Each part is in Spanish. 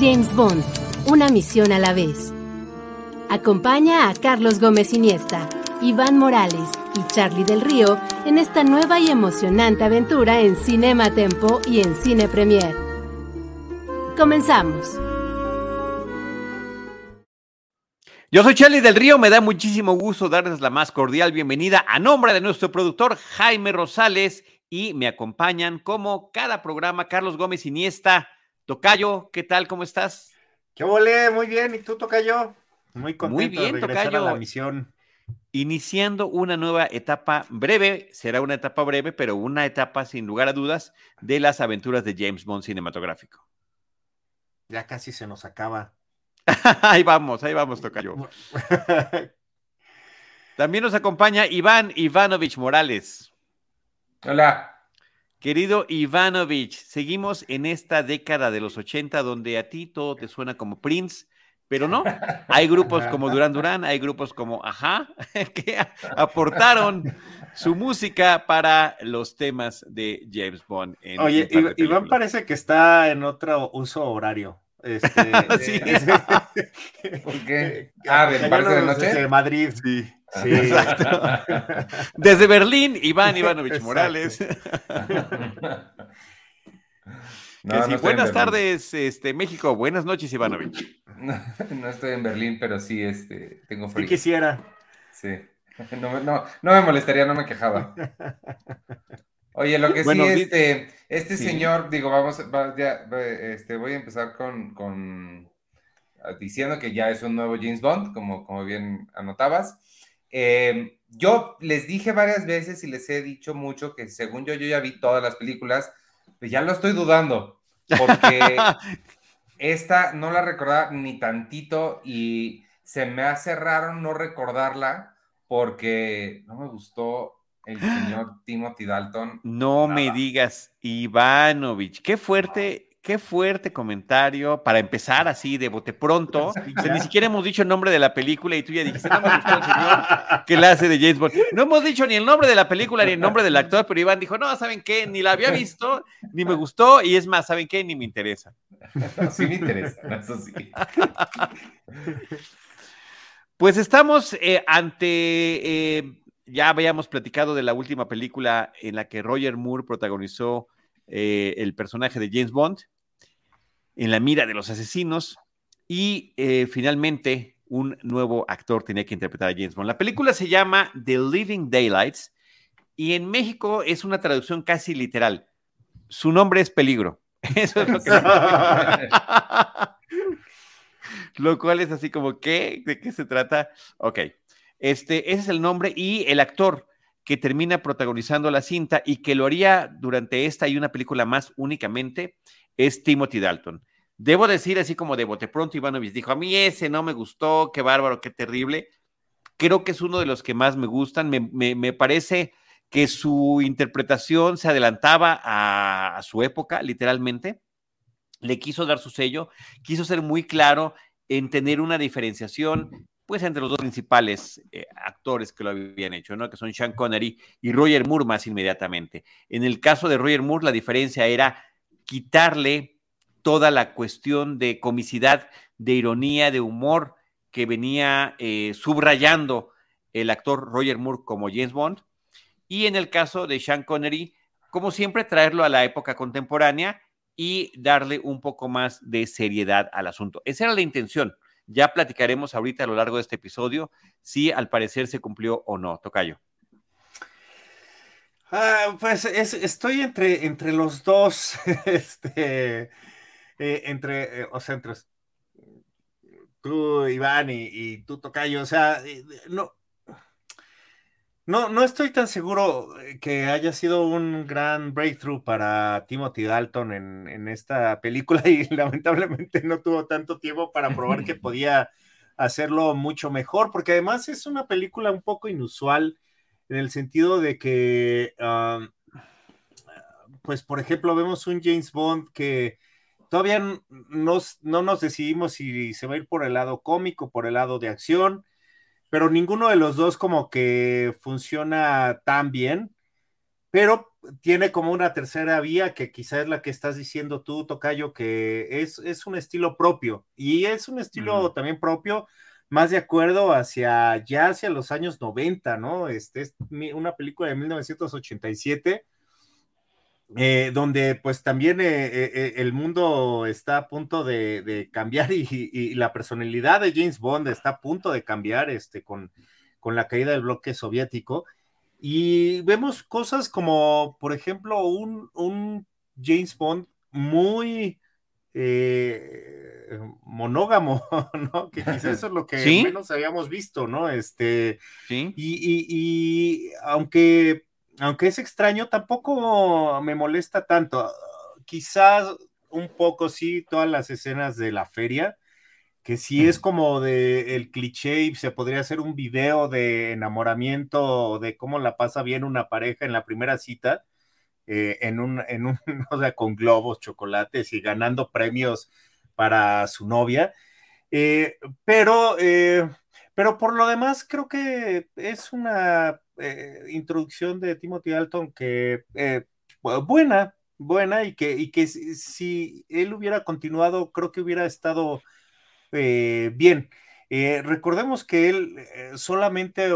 James Bond, una misión a la vez. Acompaña a Carlos Gómez Iniesta, Iván Morales y Charlie del Río en esta nueva y emocionante aventura en Cinema Tempo y en Cine Premier. Comenzamos. Yo soy Charlie del Río, me da muchísimo gusto darles la más cordial bienvenida a nombre de nuestro productor Jaime Rosales y me acompañan como cada programa Carlos Gómez Iniesta. Tocayo, ¿qué tal? ¿Cómo estás? ¿Qué volé? Muy bien. ¿Y tú, Tocayo? Muy contento Muy bien, de regresar Tocayo. a la misión. Iniciando una nueva etapa breve, será una etapa breve, pero una etapa sin lugar a dudas de las aventuras de James Bond cinematográfico. Ya casi se nos acaba. ahí vamos, ahí vamos, Tocayo. También nos acompaña Iván Ivanovich Morales. Hola. Querido Ivanovich, seguimos en esta década de los 80 donde a ti todo te suena como Prince, pero no. Hay grupos como Duran Duran, hay grupos como Ajá, que aportaron su música para los temas de James Bond. En Oye, Iván parece que está en otro uso horario. Este, Sí. eh, ¿Por qué? Ah, Ah, ¿del Parque de Noche? desde Madrid. Sí. Sí. Exacto. Desde Berlín, Iván Ivanovich Exacto. Morales. No, Que sí, buenas tardes, este, México. Buenas noches, Ivanovich. No, no estoy en Berlín, pero sí, este, tengo Sí frío. quisiera. Sí. No, no, no me molestaría, no me quejaba. Oye, lo que Bueno, sí, este, este sí. señor, digo, vamos, va- ya, este, voy a empezar con, con ah, diciendo que ya es un nuevo James Bond, como, como bien anotabas. Eh, yo les dije varias veces y les he dicho mucho que según yo, yo ya vi todas las películas, pues ya lo estoy dudando, porque esta no la recordaba ni tantito y se me hace raro no recordarla porque no me gustó el señor Timothy Dalton. No me digas, Ivanovich, qué fuerte, qué fuerte comentario para empezar así de bote pronto. O sea, ni siquiera hemos dicho el nombre de la película y tú ya dijiste, no me gustó el señor que la hace de James Bond. No hemos dicho ni el nombre de la película ni el nombre del actor, pero Iván dijo, no, ¿saben qué? Ni la había visto, ni me gustó y es más, ¿saben qué? Ni me interesa. No, sí me interesa, eso sí. Pues estamos eh, ante, eh, ya habíamos platicado de la última película en la que Roger Moore protagonizó eh, el personaje de James Bond, en la mira de los asesinos, y eh, finalmente un nuevo actor tenía que interpretar a James Bond. La película se llama The Living Daylights y en México es una traducción casi literal. Su nombre es Peligro. Eso es lo que... Lo cual es así como, ¿qué? ¿De qué se trata? Ok. Este, es el nombre y el actor que termina protagonizando la cinta y que lo haría durante esta y una película más únicamente es Timothy Dalton. Debo decir así como de bote pronto, Ivanovich dijo, a mí ese no me gustó, qué bárbaro, qué terrible. Creo que es uno de los que más me gustan. Me, me- me parece que su interpretación se adelantaba a su época, literalmente. Le quiso dar su sello, quiso ser muy claro en tener una diferenciación pues entre los dos principales eh, actores que lo habían hecho, ¿no? Que son Sean Connery y Roger Moore más inmediatamente. En el caso de Roger Moore, la diferencia era quitarle toda la cuestión de comicidad, de ironía, de humor que venía eh, subrayando el actor Roger Moore como James Bond. Y en el caso de Sean Connery, como siempre, traerlo a la época contemporánea y darle un poco más de seriedad al asunto. Esa era la intención. Ya platicaremos ahorita a lo largo de este episodio si al parecer se cumplió o no. Tocayo. Ah, pues es- estoy entre, entre los dos, este, eh, entre, eh, o sea, entre tú, Iván, y, y tú, Tocayo, o sea, eh, no, No, no estoy tan seguro eh, que haya sido un gran breakthrough para Timothy Dalton en, en esta película y lamentablemente no tuvo tanto tiempo para probar que podía hacerlo mucho mejor, porque además es una película un poco inusual en el sentido de que, um, pues por ejemplo, vemos un James Bond que todavía nos, no nos decidimos si se va a ir por el lado cómico, por el lado de acción, pero ninguno de los dos como que funciona tan bien, pero tiene como una tercera vía que quizás es la que estás diciendo tú, Tocayo, que es, es un estilo propio y es un estilo también propio más de acuerdo hacia ya hacia los años 90, ¿no? Este es una película de 1987 eh, donde pues también eh, eh, el mundo está a punto de, cambiar y, la personalidad de James Bond está a punto de cambiar este, con, con la caída del bloque soviético. Y vemos cosas como, por ejemplo, un, un James Bond muy monógamo, ¿no? Que quizás eso es lo que menos habíamos visto, ¿no? Este, ¿Sí? y, y aunque aunque es extraño, tampoco me molesta tanto. Quizás un poco sí, todas las escenas de la feria, que sí es como de el cliché y se podría hacer un video de enamoramiento, de cómo la pasa bien una pareja en la primera cita, eh, en un, en un, o sea, con globos, chocolates y ganando premios para su novia. Eh, pero, eh, pero por lo demás, creo que es una eh, introducción de Timothy Dalton que eh, buena, buena y que, y que si, él hubiera continuado, creo que hubiera estado eh, bien. recordemos que él solamente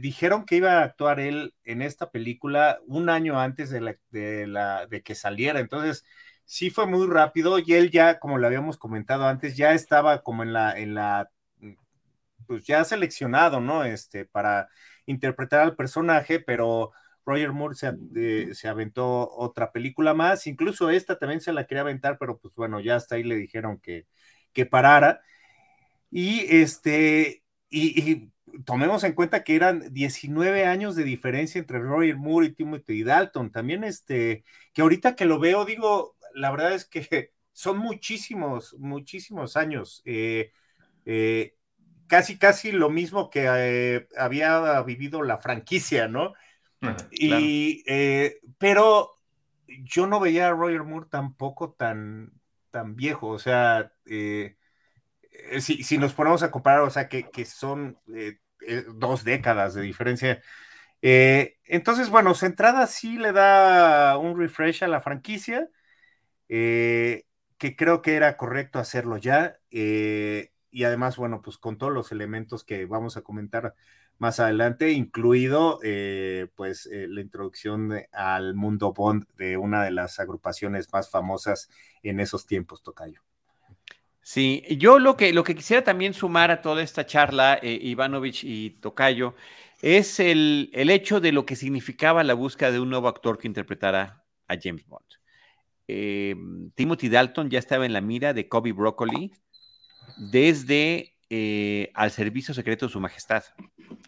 dijeron que iba a actuar él en esta película un año antes de, la, de, la, de que saliera, entonces sí fue muy rápido y él ya, como lo habíamos comentado antes, ya estaba como en la, en la, pues ya seleccionado, ¿no? Este, para interpretar al personaje, pero Roger Moore eh, se, aventó otra película más, incluso esta también se la quería aventar, pero pues bueno, ya hasta ahí le dijeron que, que parara. Y este, y, tomemos en cuenta que eran 19 años de diferencia entre Roger Moore y Timothy Dalton. También este, que ahorita que lo veo, digo, la verdad es que son muchísimos, muchísimos años. Eh, eh, casi, casi lo mismo que eh, había vivido la franquicia, ¿no? y, eh, pero yo no veía a Roger Moore tampoco tan, tan viejo, o sea, eh, si, nos ponemos a comparar, o sea, que, son dos décadas de diferencia. entonces, bueno, entrada sí le da un refresh a la franquicia, que creo que era correcto hacerlo ya y además, bueno, pues con todos los elementos que vamos a comentar más adelante, incluido eh, pues eh, la introducción al mundo Bond de una de las agrupaciones más famosas en esos tiempos, Tocayo. Sí, yo lo que, lo que quisiera también sumar a toda esta charla, eh, Ivanovich y Tocayo, es el, el, hecho de lo que significaba la búsqueda de un nuevo actor que interpretara a James Bond. Timothy Dalton ya estaba en la mira de Kobe Broccoli, desde eh, al servicio secreto de su majestad.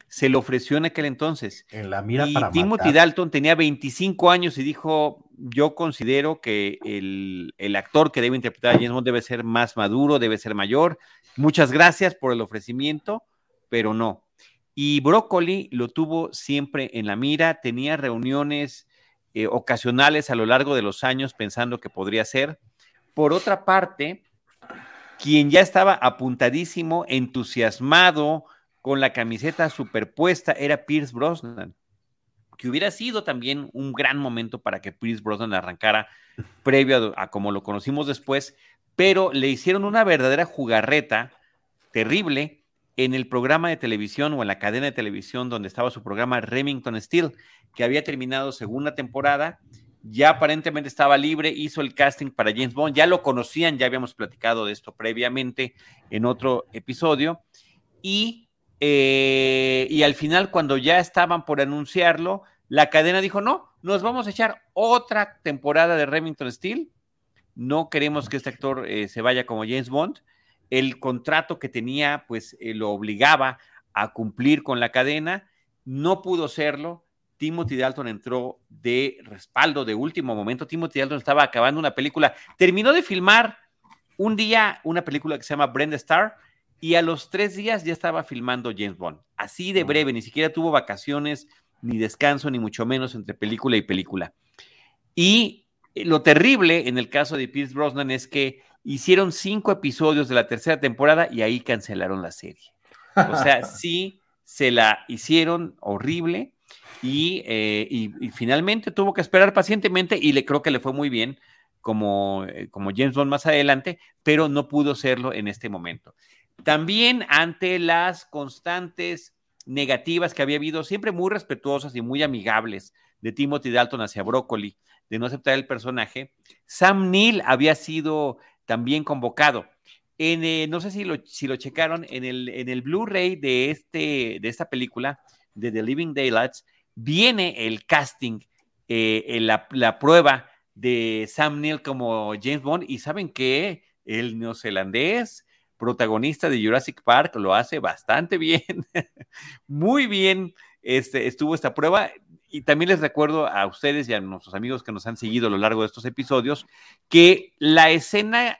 Se le ofreció en aquel entonces. En la mira y Timothy Dalton tenía 25 años y dijo, yo considero que el, el, actor que debe interpretar a James Bond debe ser más maduro, debe ser mayor. Muchas gracias por el ofrecimiento, pero no. Y Broccoli lo tuvo siempre en la mira, tenía reuniones eh, ocasionales a lo largo de los años pensando que podría ser. Por otra parte, quien ya estaba apuntadísimo, entusiasmado, con la camiseta superpuesta, era Pierce Brosnan, que hubiera sido también un gran momento para que Pierce Brosnan arrancara previo a, como lo conocimos después, pero le hicieron una verdadera jugarreta terrible en el programa de televisión o en la cadena de televisión donde estaba su programa Remington Steel, que había terminado segunda temporada ya aparentemente estaba libre, hizo el casting para James Bond, ya lo conocían, ya habíamos platicado de esto previamente en otro episodio, y, eh, y al final cuando ya estaban por anunciarlo, la cadena dijo, no, nos vamos a echar otra temporada de Remington Steel, no queremos que este actor eh, se vaya como James Bond, el contrato que tenía pues eh, lo obligaba a cumplir con la cadena, no pudo serlo. Timothy Dalton entró de respaldo de último momento. Timothy Dalton estaba acabando una película. Terminó de filmar un día una película que se llama Brenda Star y a los tres días ya estaba filmando James Bond. Así de breve, ni siquiera tuvo vacaciones, ni descanso, ni mucho menos entre película y película. Y lo terrible en el caso de Pierce Brosnan es que hicieron cinco episodios de la tercera temporada y ahí cancelaron la serie. O sea, sí se la hicieron horrible eh, y, finalmente tuvo que esperar pacientemente y le creo que le fue muy bien como, eh, como James Bond más adelante, pero no pudo serlo en este momento. También ante las constantes negativas que había habido, siempre muy respetuosas y muy amigables de Timothy Dalton hacia Broccoli, de no aceptar el personaje, Sam Neill había sido también convocado. En, eh, no sé si lo, si lo checaron, en el, en el Blu-ray de, este, de esta película, de The Living Daylights, viene el casting, eh, la, la, prueba de Sam Neill como James Bond, y saben que el neozelandés, protagonista de Jurassic Park, lo hace bastante bien, muy bien este, estuvo esta prueba. Y también les recuerdo a ustedes y a nuestros amigos que nos han seguido a lo largo de estos episodios que la escena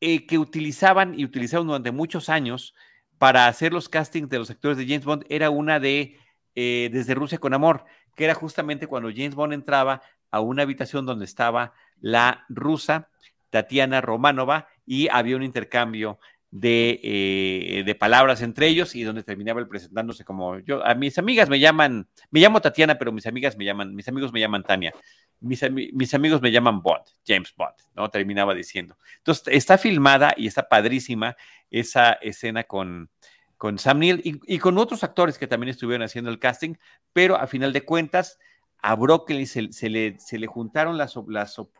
eh, que utilizaban y utilizaron durante muchos años para hacer los castings de los actores de James Bond era una de eh, Desde Rusia con Amor, que era justamente cuando James Bond entraba a una habitación donde estaba la rusa Tatiana Romanova y había un intercambio eh, de, palabras entre ellos y donde terminaba el presentándose como yo. A mis amigas me llaman, me llamo Tatiana, pero mis amigas me llaman, mis amigos me llaman Tania. Mis, amigos me llaman Bond, James Bond, ¿no? Terminaba diciendo. Entonces, está filmada y está padrísima esa escena con, con Sam Neill y, con otros actores que también estuvieron haciendo el casting, pero a final de cuentas, a Broccoli se, le, se le, juntaron las,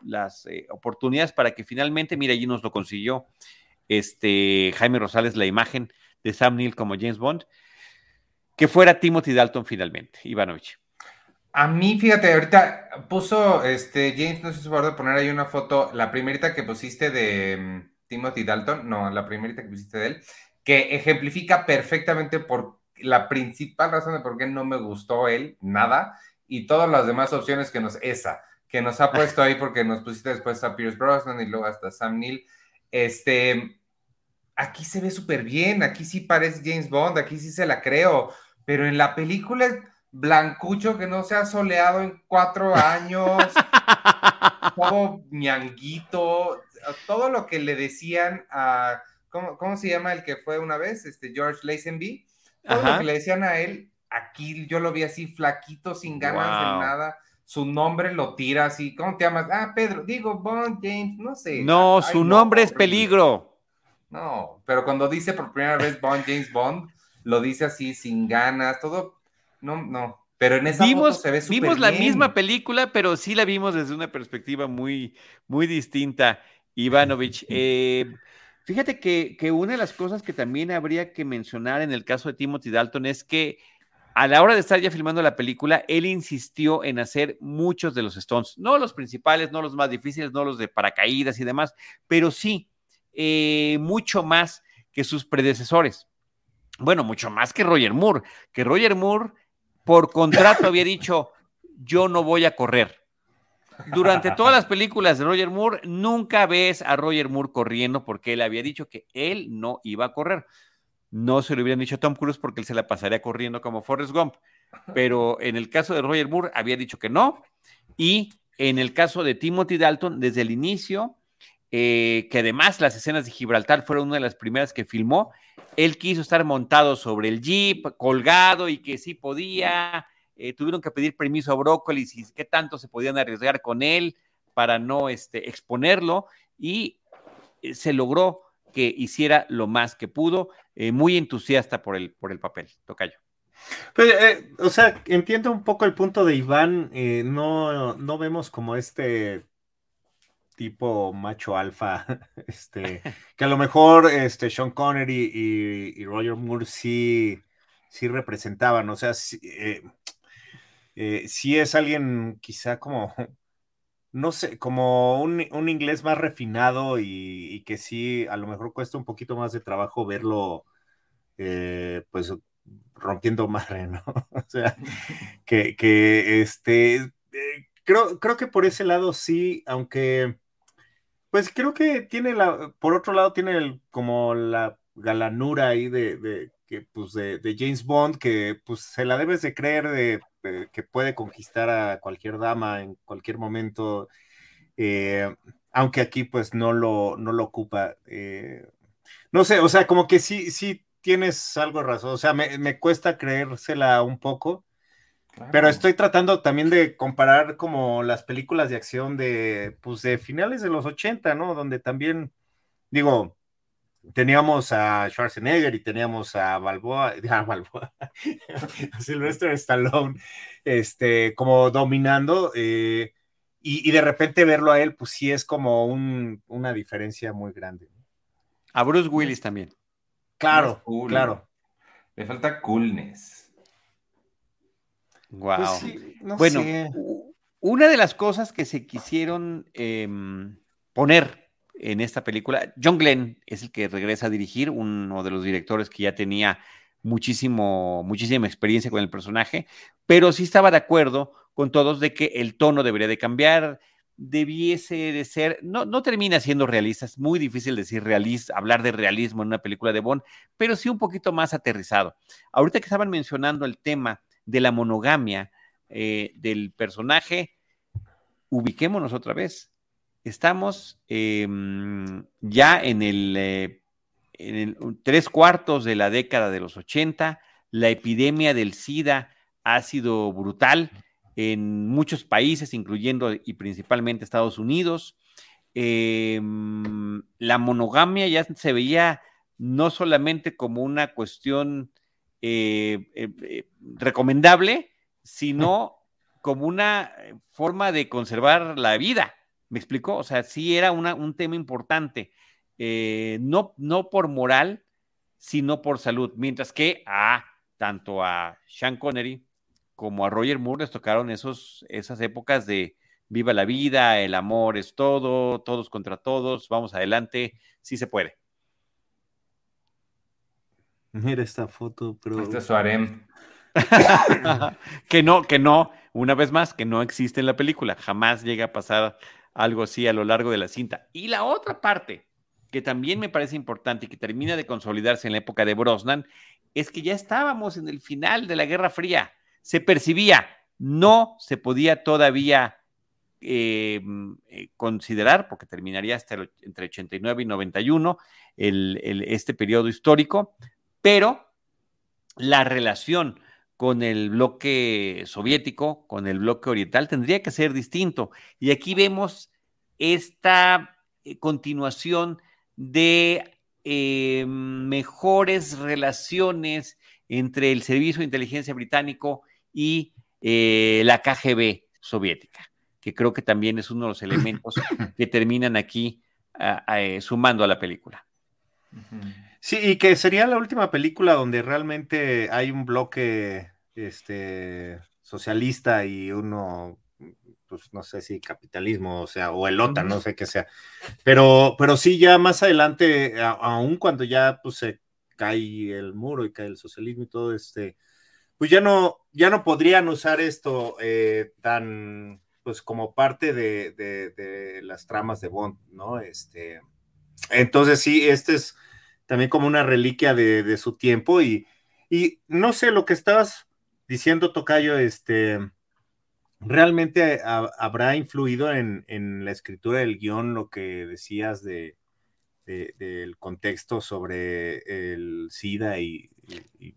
las, eh, oportunidades para que finalmente, mira, allí nos lo consiguió este, Jaime Rosales la imagen de Sam Neill como James Bond, que fuera Timothy Dalton finalmente, Ivanovich. A mí, fíjate, ahorita puso este James, no sé si favor de poner ahí una foto, la primerita que pusiste de mm, Timothy Dalton, no, la primerita que pusiste de él, que ejemplifica perfectamente por la principal razón de por qué no me gustó él, nada, y todas las demás opciones que nos, esa, que nos ha puesto ahí porque nos pusiste después a Pierce Brosnan y luego hasta Sam Neill, este, aquí se ve súper bien, aquí sí parece James Bond, aquí sí se la creo, pero en la película blancucho que no se ha soleado en cuatro años, todo ñanguito, todo lo que le decían a, ¿cómo, se llama el que fue una vez? Este George Lazenby, todo lo que le decían a él, aquí yo lo vi así flaquito, sin ganas de nada. Su nombre lo tira así. ¿Cómo te llamas? Ah, Pedro. Digo, Bond, James, no sé. No, su nombre es peligro. No, pero cuando dice por primera vez Bond, James Bond, lo dice así sin ganas, todo, no, no. Pero en esa vimos, foto se ve Vimos la misma película, pero sí la vimos desde una perspectiva muy, muy distinta, Ivanovich. Eh, fíjate que, que, una de las cosas que también habría que mencionar en el caso de Timothy Dalton es que a la hora de estar ya filmando la película, él insistió en hacer muchos de los Stones, no los principales, no los más difíciles, no los de paracaídas y demás, pero sí eh, mucho más que sus predecesores. Bueno, mucho más que Roger Moore, que Roger Moore por contrato había dicho, yo no voy a correr. Durante todas las películas de Roger Moore, nunca ves a Roger Moore corriendo porque él había dicho que él no iba a correr. No se lo hubieran dicho a Tom Cruise porque él se la pasaría corriendo como Forrest Gump. Pero en el caso de Roger Moore había dicho que no. Y en el caso de Timothy Dalton, desde el inicio, eh, que además las escenas de Gibraltar fueron una de las primeras que filmó. Él quiso estar montado sobre el jeep, colgado y que sí podía. Eh, tuvieron que pedir permiso a Brócoli y qué tanto se podían arriesgar con él para no este, exponerlo y eh, se logró que hiciera lo más que pudo, muy entusiasta por el, por el papel, Tocayo. Pues, o sea, entiendo un poco el punto de Iván, no, no vemos como este tipo macho alfa, este, que a lo mejor este, Sean Connery y, Roger Moore sí, sí representaban, o sea, sí, eh, eh, es alguien quizá como, no sé, como un, inglés más refinado y, que sí, a lo mejor cuesta un poquito más de trabajo verlo, eh, pues rompiendo madre, ¿no? o sea, que, que este, creo, creo que por ese lado sí, aunque, pues creo que tiene la, por otro lado tiene el, como la galanura ahí de, de que, pues, de, James Bond, que pues se la debes de creer de, de, que puede conquistar a cualquier dama en cualquier momento, eh, aunque aquí pues no lo, no lo ocupa. Eh, no sé, o sea, como que sí, sí tienes algo de razón, o sea, me, me cuesta creérsela un poco, claro. pero estoy tratando también de comparar como las películas de acción de, pues, de finales de los 80, ¿no? Donde también, digo, teníamos a Schwarzenegger y teníamos a Balboa, a Balboa, a Sylvester Stallone, este, como dominando, eh, y, y, de repente verlo a él, pues sí es como un, una diferencia muy grande. A Bruce Willis también. Claro, cool. claro. Le falta coolness. Wow. Pues sí, no bueno, sé. una de las cosas que se quisieron eh, poner en esta película, John Glenn es el que regresa a dirigir, uno de los directores que ya tenía muchísimo, muchísima experiencia con el personaje, pero sí estaba de acuerdo con todos de que el tono debería de cambiar, debiese de ser, no, no termina siendo realista, es muy difícil decir realista, hablar de realismo en una película de Bond, pero sí un poquito más aterrizado. Ahorita que estaban mencionando el tema de la monogamia eh, del personaje, ubiquémonos otra vez. Estamos eh, ya en el, eh, tres cuartos de la década de los 80, la epidemia del SIDA ha sido brutal en muchos países, incluyendo y principalmente Estados Unidos. Eh, la monogamia ya se veía no solamente como una cuestión eh, eh, recomendable, sino como una forma de conservar la vida. ¿Me explicó? O sea, sí era una, un tema importante, no, no por moral, sino por salud, mientras que a tanto a Sean Connery como a Roger Moore les tocaron esos, esas épocas de viva la vida, el amor es todo, todos contra todos, vamos adelante, sí se puede. Mira esta foto, pero. Este es su harem. que no, que no, una vez más, que no existe en la película. Jamás llega a pasar algo así a lo largo de la cinta. Y la otra parte, que también me parece importante y que termina de consolidarse en la época de Brosnan, es que ya estábamos en el final de la Guerra Fría se percibía, no se podía todavía eh, eh, considerar, porque terminaría hasta el, entre 89 y 91 el, el, este periodo histórico, pero la relación con el bloque soviético, con el bloque oriental, tendría que ser distinto. Y aquí vemos esta eh, continuación de eh, mejores relaciones entre el Servicio de Inteligencia Británico y eh, la KGB soviética, que creo que también es uno de los elementos que terminan aquí a, a, sumando a la película. Sí, y que sería la última película donde realmente hay un bloque este, socialista y uno, pues no sé si capitalismo, o sea, o el OTAN, no sé qué sea. Pero, pero sí, ya más adelante, aún cuando ya pues, se cae el muro y cae el socialismo y todo, este, pues ya no, ya no podrían usar esto eh, tan, pues como parte de, de, de, las tramas de Bond, ¿no? Este, entonces sí, este es también como una reliquia de, de su tiempo y, y, no sé lo que estabas diciendo, Tocayo, este, realmente ha, habrá influido en, en, la escritura del guion lo que decías de, del contexto sobre el SIDA y, y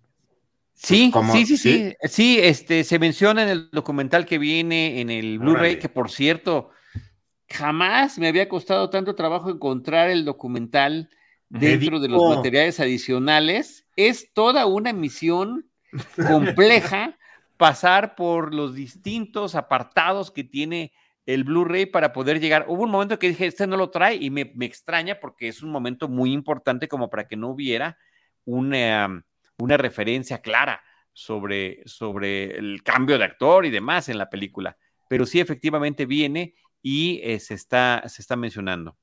Sí, pues, sí, sí, sí, sí, este, se menciona en el documental que viene en el Blu-ray, que por cierto, jamás me había costado tanto trabajo encontrar el documental dentro de los materiales adicionales. Es toda una misión compleja pasar por los distintos apartados que tiene el Blu-ray para poder llegar. Hubo un momento que dije, este no lo trae y me, me extraña porque es un momento muy importante como para que no hubiera una una referencia clara sobre, sobre el cambio de actor y demás en la película. Pero sí, efectivamente viene y eh, se, está, se está mencionando.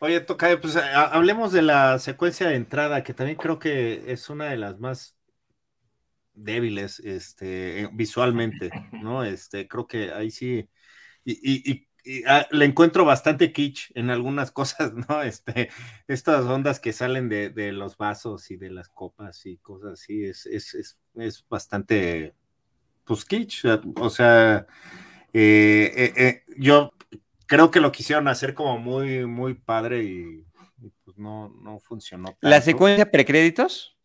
Oye, Tocayo, pues hablemos de la secuencia de entrada, que también creo que es una de las más débiles este, visualmente, ¿no? Este, creo que ahí sí, y, ah, le encuentro bastante kitsch en algunas cosas, ¿no? Este, estas ondas que salen de, los vasos y de las copas y cosas así, es, es, es, bastante, pues kitsch, o sea, eh, eh, eh, yo creo que lo quisieron hacer como muy, muy padre y, pues no, no funcionó. ¿La secuencia precréditos?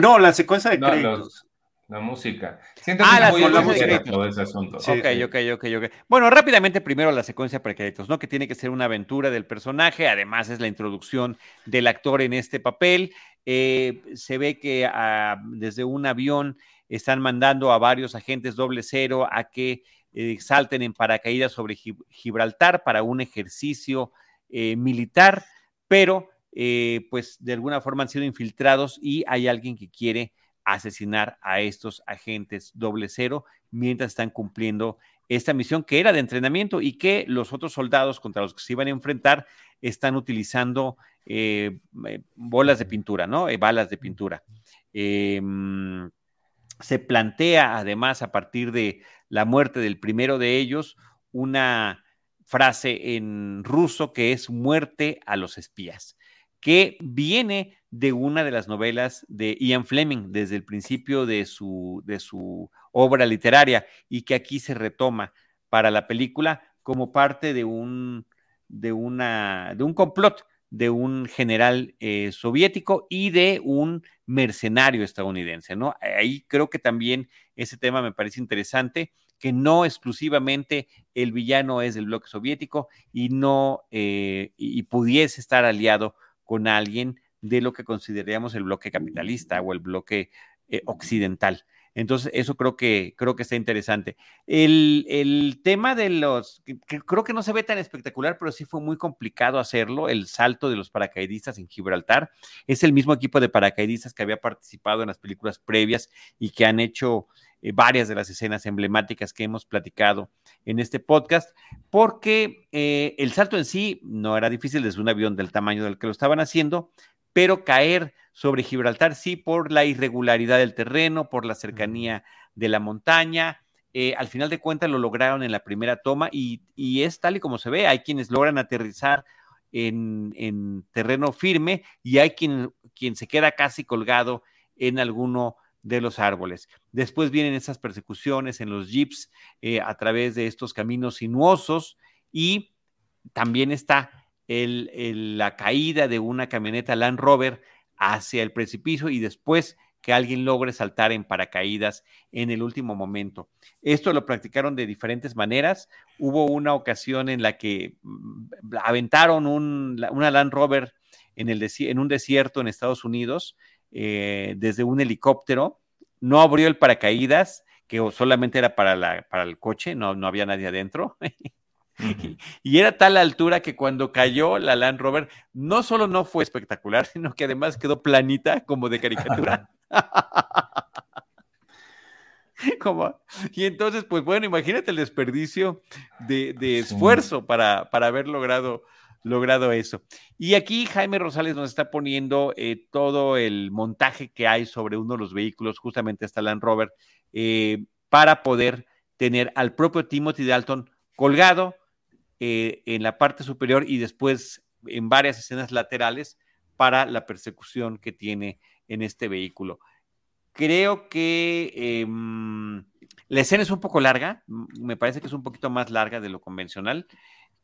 no, la secuencia de créditos. La música. Siento ah, que la música todo ese asunto. ok, ok, ok, ok. Bueno, rápidamente primero la secuencia precréditos, ¿no? Que tiene que ser una aventura del personaje, además es la introducción del actor en este papel. Eh, se ve que ah, desde un avión están mandando a varios agentes doble cero a que eh, salten en paracaídas sobre Gibraltar para un ejercicio eh, militar, pero pues de alguna forma han sido infiltrados y hay alguien que quiere asesinar a estos agentes doble cero mientras están cumpliendo esta misión que era de entrenamiento y que los otros soldados contra los que se iban a enfrentar están utilizando eh, eh, bolas de pintura, ¿no? Eh, balas de pintura. Se plantea además a partir de la muerte del primero de ellos una frase en ruso que es muerte a los espías, que viene de una de las novelas de Ian Fleming desde el principio de su, de su obra literaria y que aquí se retoma para la película como parte de un, de una, de un complot de un general eh, soviético y de un mercenario estadounidense, ¿no? Ahí creo que también ese tema me parece interesante, que no exclusivamente el villano es del bloque soviético y no, eh, y pudiese estar aliado con alguien de lo que consideraríamos el bloque capitalista o el bloque eh, occidental. Entonces, eso creo que, creo que está interesante. El, tema de los, que, creo que no se ve tan espectacular, pero sí fue muy complicado hacerlo, el salto de los paracaidistas en Gibraltar. Es el mismo equipo de paracaidistas que había participado en las películas previas y que han hecho eh, varias de las escenas emblemáticas que hemos platicado en este podcast, porque eh, el salto en sí no era difícil desde un avión del tamaño del que lo estaban haciendo, pero caer sobre Gibraltar sí por la irregularidad del terreno, por la cercanía de la montaña. Eh, al final de cuentas lo lograron en la primera toma y, es tal y como se ve. Hay quienes logran aterrizar en, terreno firme y hay quien, quien se queda casi colgado en alguno de los árboles. Después vienen esas persecuciones en los jeeps eh, a través de estos caminos sinuosos y también está la caída de una camioneta Land Rover hacia el precipicio y después que alguien logre saltar en paracaídas en el último momento. Esto lo practicaron de diferentes maneras. Hubo una ocasión en la que mm, aventaron una Land Rover en, el en, un desierto en Estados Unidos eh, desde un helicóptero. No abrió el paracaídas, que solamente era para, la, para el coche, no, no había nadie adentro. Y era tal altura que cuando cayó la Land Rover, no solo no fue espectacular, sino que además quedó planita como de caricatura. como, y entonces, pues bueno, imagínate el desperdicio de, esfuerzo para, para, haber logrado, logrado eso. Y aquí Jaime Rosales nos está poniendo eh, todo el montaje que hay sobre uno de los vehículos, justamente esta Land Rover, eh, para poder tener al propio Timothy Dalton colgado eh, en la parte superior y después en varias escenas laterales para la persecución que tiene en este vehículo. Creo que em, la escena es un poco larga, me parece que es un poquito más larga de lo convencional,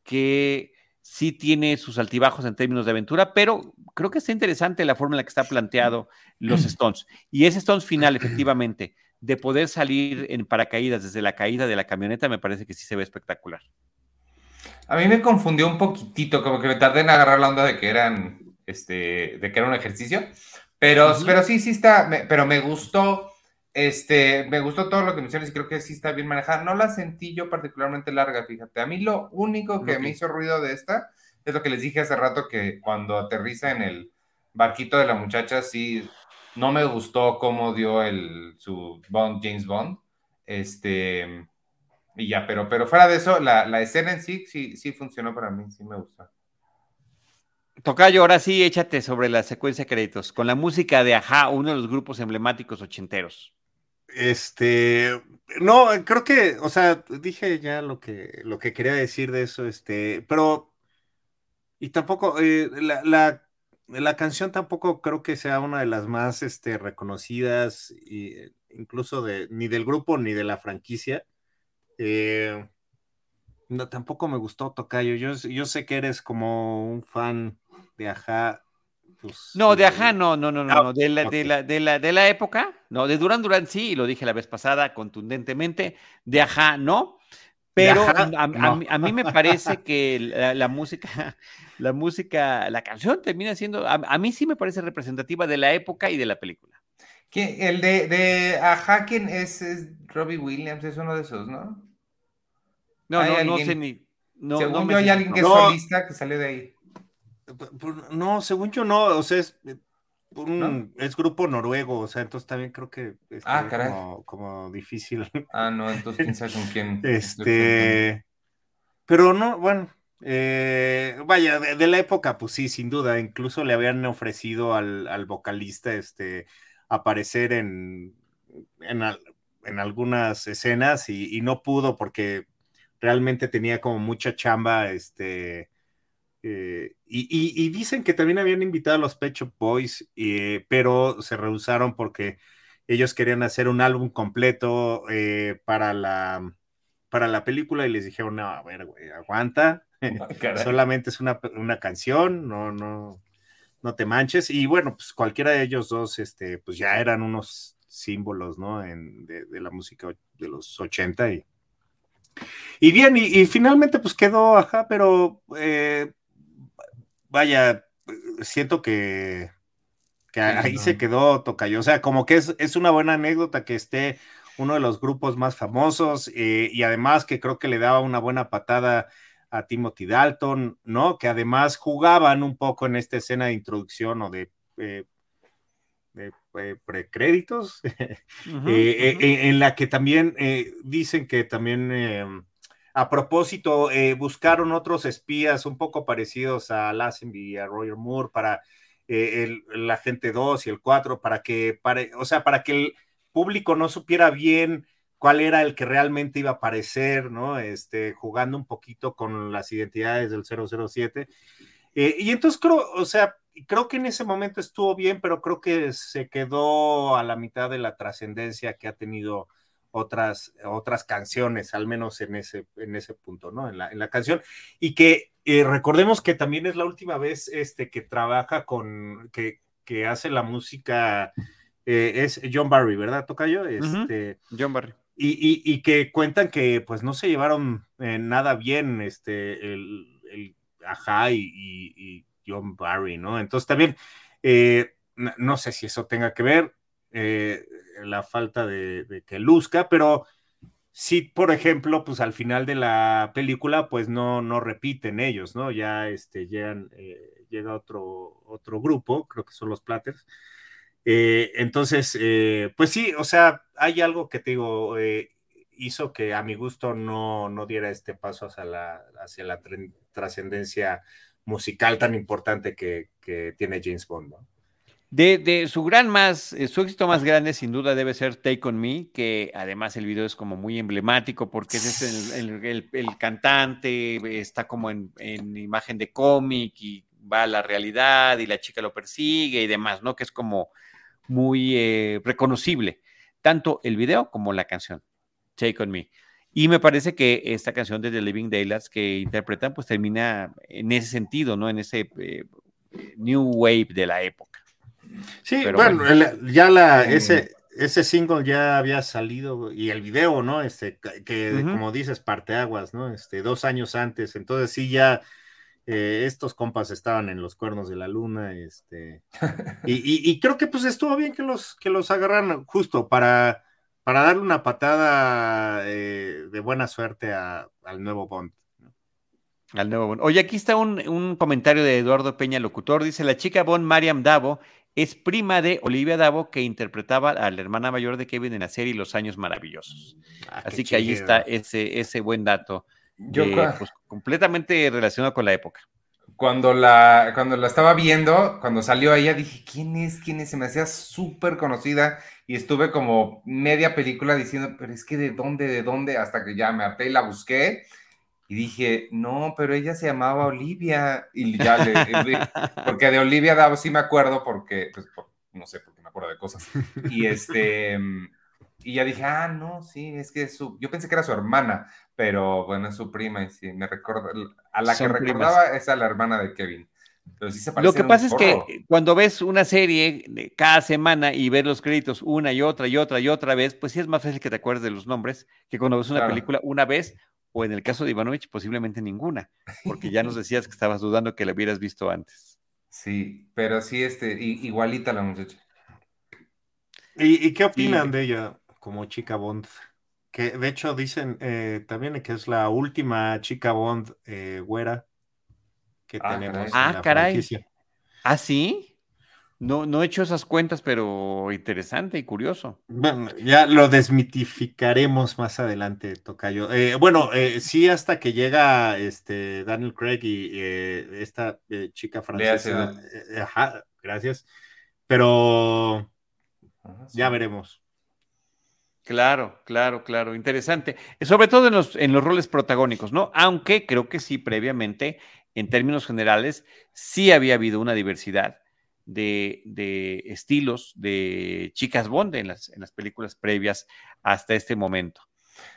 que sí tiene sus altibajos en términos de aventura, pero creo que está interesante la forma en la que está planteado los Stones. Y ese Stones final, efectivamente, de poder salir en paracaídas desde la caída de la camioneta, me parece que sí se ve espectacular. A mí me confundió un poquitito, como que me tardé en agarrar la onda de que eran, este, de que era un ejercicio, pero, pero sí, sí está, pero me gustó, este, me gustó todo lo que mencionas y creo que sí está bien manejada. No la sentí yo particularmente larga, fíjate. A mí lo único que me hizo ruido de esta es lo que les dije hace rato, que cuando aterriza en el barquito de la muchacha, sí, no me gustó cómo dio el, su Bond, James Bond. Este, y ya, pero, pero fuera de eso, la, escena en sí, sí, sí funcionó para mí, sí me gusta. Tocayo, ahora sí, échate sobre la secuencia de créditos, con la música de Aja, uno de los grupos emblemáticos ochenteros. Este, no, creo que, o sea, dije ya lo que, lo que quería decir de eso, este, pero, y tampoco, eh, la, la, la, canción tampoco creo que sea una de las más, este, reconocidas, y, incluso de, ni del grupo ni de la franquicia. Eh, no, tampoco me gustó Tocayo. Yo, yo sé que eres como un fan de Aja pues, no, de Ajá, no, no, no, no, ah, De, la, de, la, de, la, de la época, no, de Duran Duran sí, y lo dije la vez pasada contundentemente, de Ajá no, pero a, mí, me parece que la, música, la música, la canción termina siendo, a, mí sí me parece representativa de la época y de la película. Que el de, de Ajá, ¿quién es, Robbie Williams? Es uno de esos, ¿no? No, no, no sé ni. No, Según yo, hay alguien que es solista que salió de ahí. No, según yo no, o sea, es, eh, es grupo noruego, o sea, entonces también creo que es ah, como, difícil. Ah, no, entonces quién sabe con quién. Este, pero no, bueno, eh, vaya, de, la época, pues sí, sin duda, incluso le habían ofrecido al, vocalista este, aparecer en, en, algunas escenas y, y, no pudo porque realmente tenía como mucha chamba, este, eh, y, dicen que también habían invitado a los Pecho Boys, eh, pero se rehusaron porque ellos querían hacer un álbum completo eh, para, la, para la película y les dijeron, no, a ver, güey, aguanta, ah, solamente es una, canción, no, no, no te manches. Y bueno, pues cualquiera de ellos dos, este, pues ya eran unos símbolos, ¿no? En, de, la música de los 80 y... Y bien, y, finalmente pues quedó, ajá, pero vaya, siento que, ahí se quedó Tocayo. O sea, como que es, una buena anécdota que esté uno de los grupos más famosos eh, y además que creo que le daba una buena patada a Timothy Dalton, ¿no? Que además jugaban un poco en esta escena de introducción o de, eh, eh, precréditos, en la que también dicen que también a propósito, eh, buscaron otros espías un poco parecidos a Lassenby y a Roger Moore para eh, el, Agente 2 y el 4, para que, para, o sea, para que el público no supiera bien cuál era el que realmente iba a aparecer, ¿no? Este, jugando un poquito con las identidades del 007. Eh, y entonces creo, o sea, creo que en ese momento estuvo bien, pero creo que se quedó a la mitad de la trascendencia que ha tenido otras, otras canciones, al menos en ese, en ese punto, ¿no? En la, en la canción. Y que eh, recordemos que también es la última vez este, que trabaja con, que, que hace la música, eh, es John Barry, ¿verdad, Tocayo? Este, John Barry. Y, y, que cuentan que pues no se llevaron eh, nada bien este, el, el Ajá y, y, John Barry, ¿no? Entonces también, no sé si eso tenga que ver. Eh, la falta de, que luzca, pero sí, por ejemplo, pues al final de la película, pues no, no repiten ellos, ¿no? Ya este, llegan, eh, llega otro, otro grupo, creo que son los Platters. Eh, entonces, eh, pues sí, o sea, hay algo que te digo, hizo que a mi gusto no, no diera este paso hacia la, hacia la trascendencia musical tan importante que, tiene James Bond, ¿no? De, su gran más, eh, su éxito más grande sin duda debe ser Take On Me, que además el video es como muy emblemático porque es el, cantante, está como en, imagen de cómic y va a la realidad y la chica lo persigue y demás, ¿no? Que es como muy eh, reconocible, tanto el video como la canción, Take On Me. Y me parece que esta canción de The Living Daylights que interpretan, pues termina en ese sentido, ¿no? En ese eh, new wave de la época. Sí, bueno, ya la, ese, ese single ya había salido y el video, ¿no? Este, que como dices, parteaguas, ¿no? Este, dos años antes, entonces sí ya eh, estos compas estaban en los cuernos de la luna, este, y, creo que pues estuvo bien que los, que los agarran justo para, para darle una patada eh, de buena suerte al nuevo Bond. Al nuevo Bond. Oye, aquí está un, un, comentario de Eduardo Peña, locutor. Dice: La chica Bond Mariam Davo es prima de Olivia Davo, que interpretaba a la hermana mayor de Kevin en la serie Los Años Maravillosos. Ah, Así que ahí está ese, ese buen dato, pues, completamente relacionado con la época. cuando la, cuando la estaba viendo, cuando salió ella, dije, ¿quién es? ¿Quién es? Se me hacía súper conocida y estuve como media película diciendo, pero es que de dónde, de dónde, hasta que ya me harté y la busqué y dije, no, pero ella se llamaba Olivia y ya le, porque de Olivia Davo sí me acuerdo porque, pues, no sé, porque me acuerdo de cosas. Y este, y ya dije, ah, no, sí, es que su, yo pensé que era su hermana, pero bueno, es su prima y sí, me recuerda, a la que recordaba es a la hermana de Kevin. Pero sí se Lo que pasa es que cuando ves una serie cada semana y ves los créditos una y otra y otra y otra vez, pues sí es más fácil que te acuerdes de los nombres que cuando ves una película una vez o en el caso de Ivanovich posiblemente ninguna, porque ya nos decías que estabas dudando que la hubieras visto antes. Sí, pero sí, este, igualita la muchacha. ¿Y, qué opinan de ella? como chica Bond. Que de hecho dicen eh, también que es la última chica Bond eh, güera que ah, tenemos. Ah, caray. ¿Ah, sí? No, no he hecho esas cuentas, pero interesante y curioso. Bueno, ya lo desmitificaremos más adelante, Tocayo. Eh, bueno, sí, hasta que llega este Daniel Craig y esta chica francesa. ajá, gracias. Pero ya veremos. Claro, claro, claro, interesante. Sobre todo en los, en los roles protagónicos, ¿no? Aunque creo que sí, previamente, en términos generales, sí había habido una diversidad de, de estilos de chicas Bond en las, en las películas previas hasta este momento.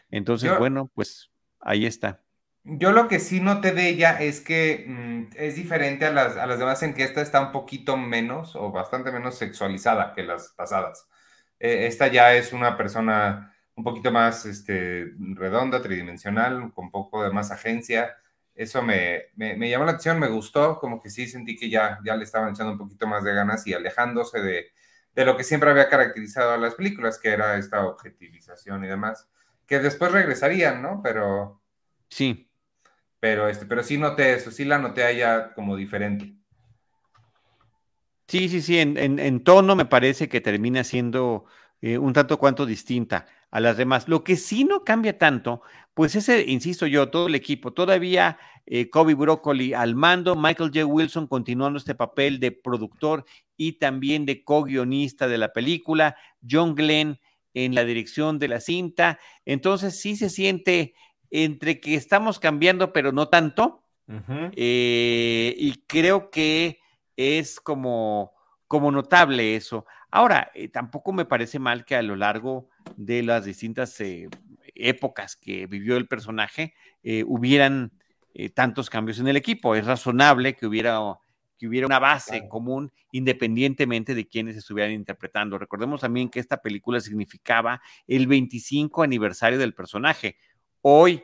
Entonces, bueno, pues ahí está. Yo lo que sí noté de ella es que mm, es diferente a las, a las demás en que esta está un poquito menos o bastante menos sexualizada que las pasadas. Eh, esta ya es una persona un poquito más este, redonda, tridimensional, con poco de más agencia. Eso me, llamó la atención, me gustó, como que sí sentí que ya, ya le estaban echando un poquito más de ganas y alejándose de, lo que siempre había caracterizado a las películas, que era esta objetivización y demás, que después regresarían, ¿no? Pero... Sí. Pero, este, pero sí noté eso, sí la noté a ella como diferente. Sí, sí, sí, en, tono me parece que termina siendo eh, un tanto cuanto distinta a las demás. Lo que sí no cambia tanto, pues ese, insisto yo, todo el equipo, todavía eh, Kobe Broccoli al mando, Michael J. Wilson continuando este papel de productor y también de co-guionista de la película, John Glenn en la dirección de la cinta. Entonces sí se siente entre que estamos cambiando, pero no tanto. Eh, y creo que es como, como notable eso. Ahora, eh, tampoco me parece mal que a lo largo de las distintas eh, épocas que vivió el personaje eh, hubieran tantos cambios en el equipo. Es razonable que hubiera, que hubiera una base común independientemente de quienes estuvieran interpretando. Recordemos también que esta película significaba el 25 aniversario del personaje. Hoy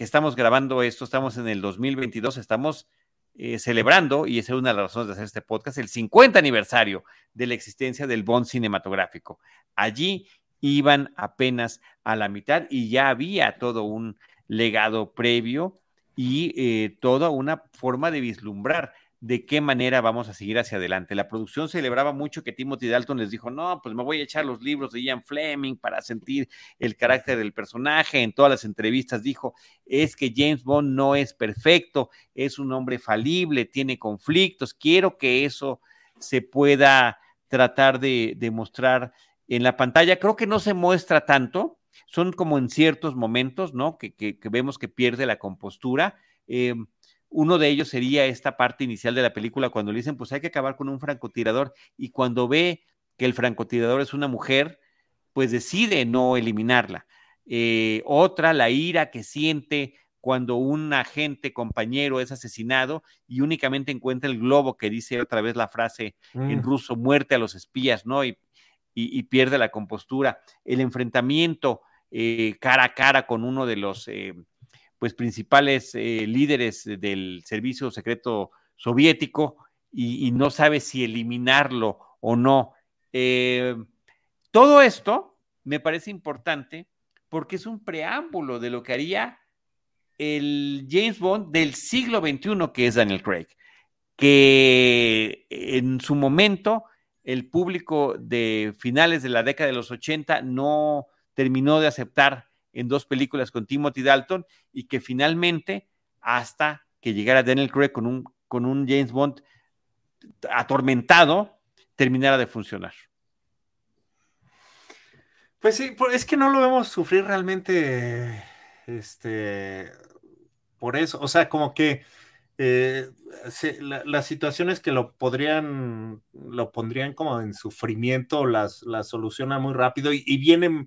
que estamos grabando esto, estamos en el 2022, estamos eh, celebrando, y esa es una de las razones de hacer este podcast, el 50 aniversario de la existencia del Bond cinematográfico. Allí iban apenas a la mitad y ya había todo un legado previo y eh, toda una forma de vislumbrar de qué manera vamos a seguir hacia adelante. La producción celebraba mucho que Timothy Dalton les dijo, no, pues me voy a echar los libros de Ian Fleming para sentir el carácter del personaje. En todas las entrevistas dijo, es que James Bond no es perfecto, es un hombre falible, tiene conflictos, quiero que eso se pueda tratar de, mostrar en la pantalla. Creo que no se muestra tanto, son como en ciertos momentos, ¿no? Que, vemos que pierde la compostura. Eh, uno de ellos sería esta parte inicial de la película cuando le dicen, pues hay que acabar con un francotirador y cuando ve que el francotirador es una mujer, pues decide no eliminarla. Eh, otra, la ira que siente cuando un agente compañero es asesinado y únicamente encuentra el globo que dice otra vez la frase en mm. ruso, muerte a los espías, ¿no? Y, pierde la compostura. El enfrentamiento eh, cara a cara con uno de los eh, pues principales eh, líderes del servicio secreto soviético y, no sabe si eliminarlo o no. Todo esto me parece importante porque es un preámbulo de lo que haría el James Bond del siglo XXI, que es Daniel Craig, que en su momento el público de finales de la década de los 80 no terminó de aceptar en dos películas con Timothy Dalton y que finalmente, hasta que llegara Daniel Craig con un con un James Bond atormentado terminara de funcionar. Pues sí, es que no lo vemos sufrir realmente, este, por eso, o sea, como que eh, las situaciones que lo podrían, lo pondrían como en sufrimiento, las, las soluciona muy rápido y, vienen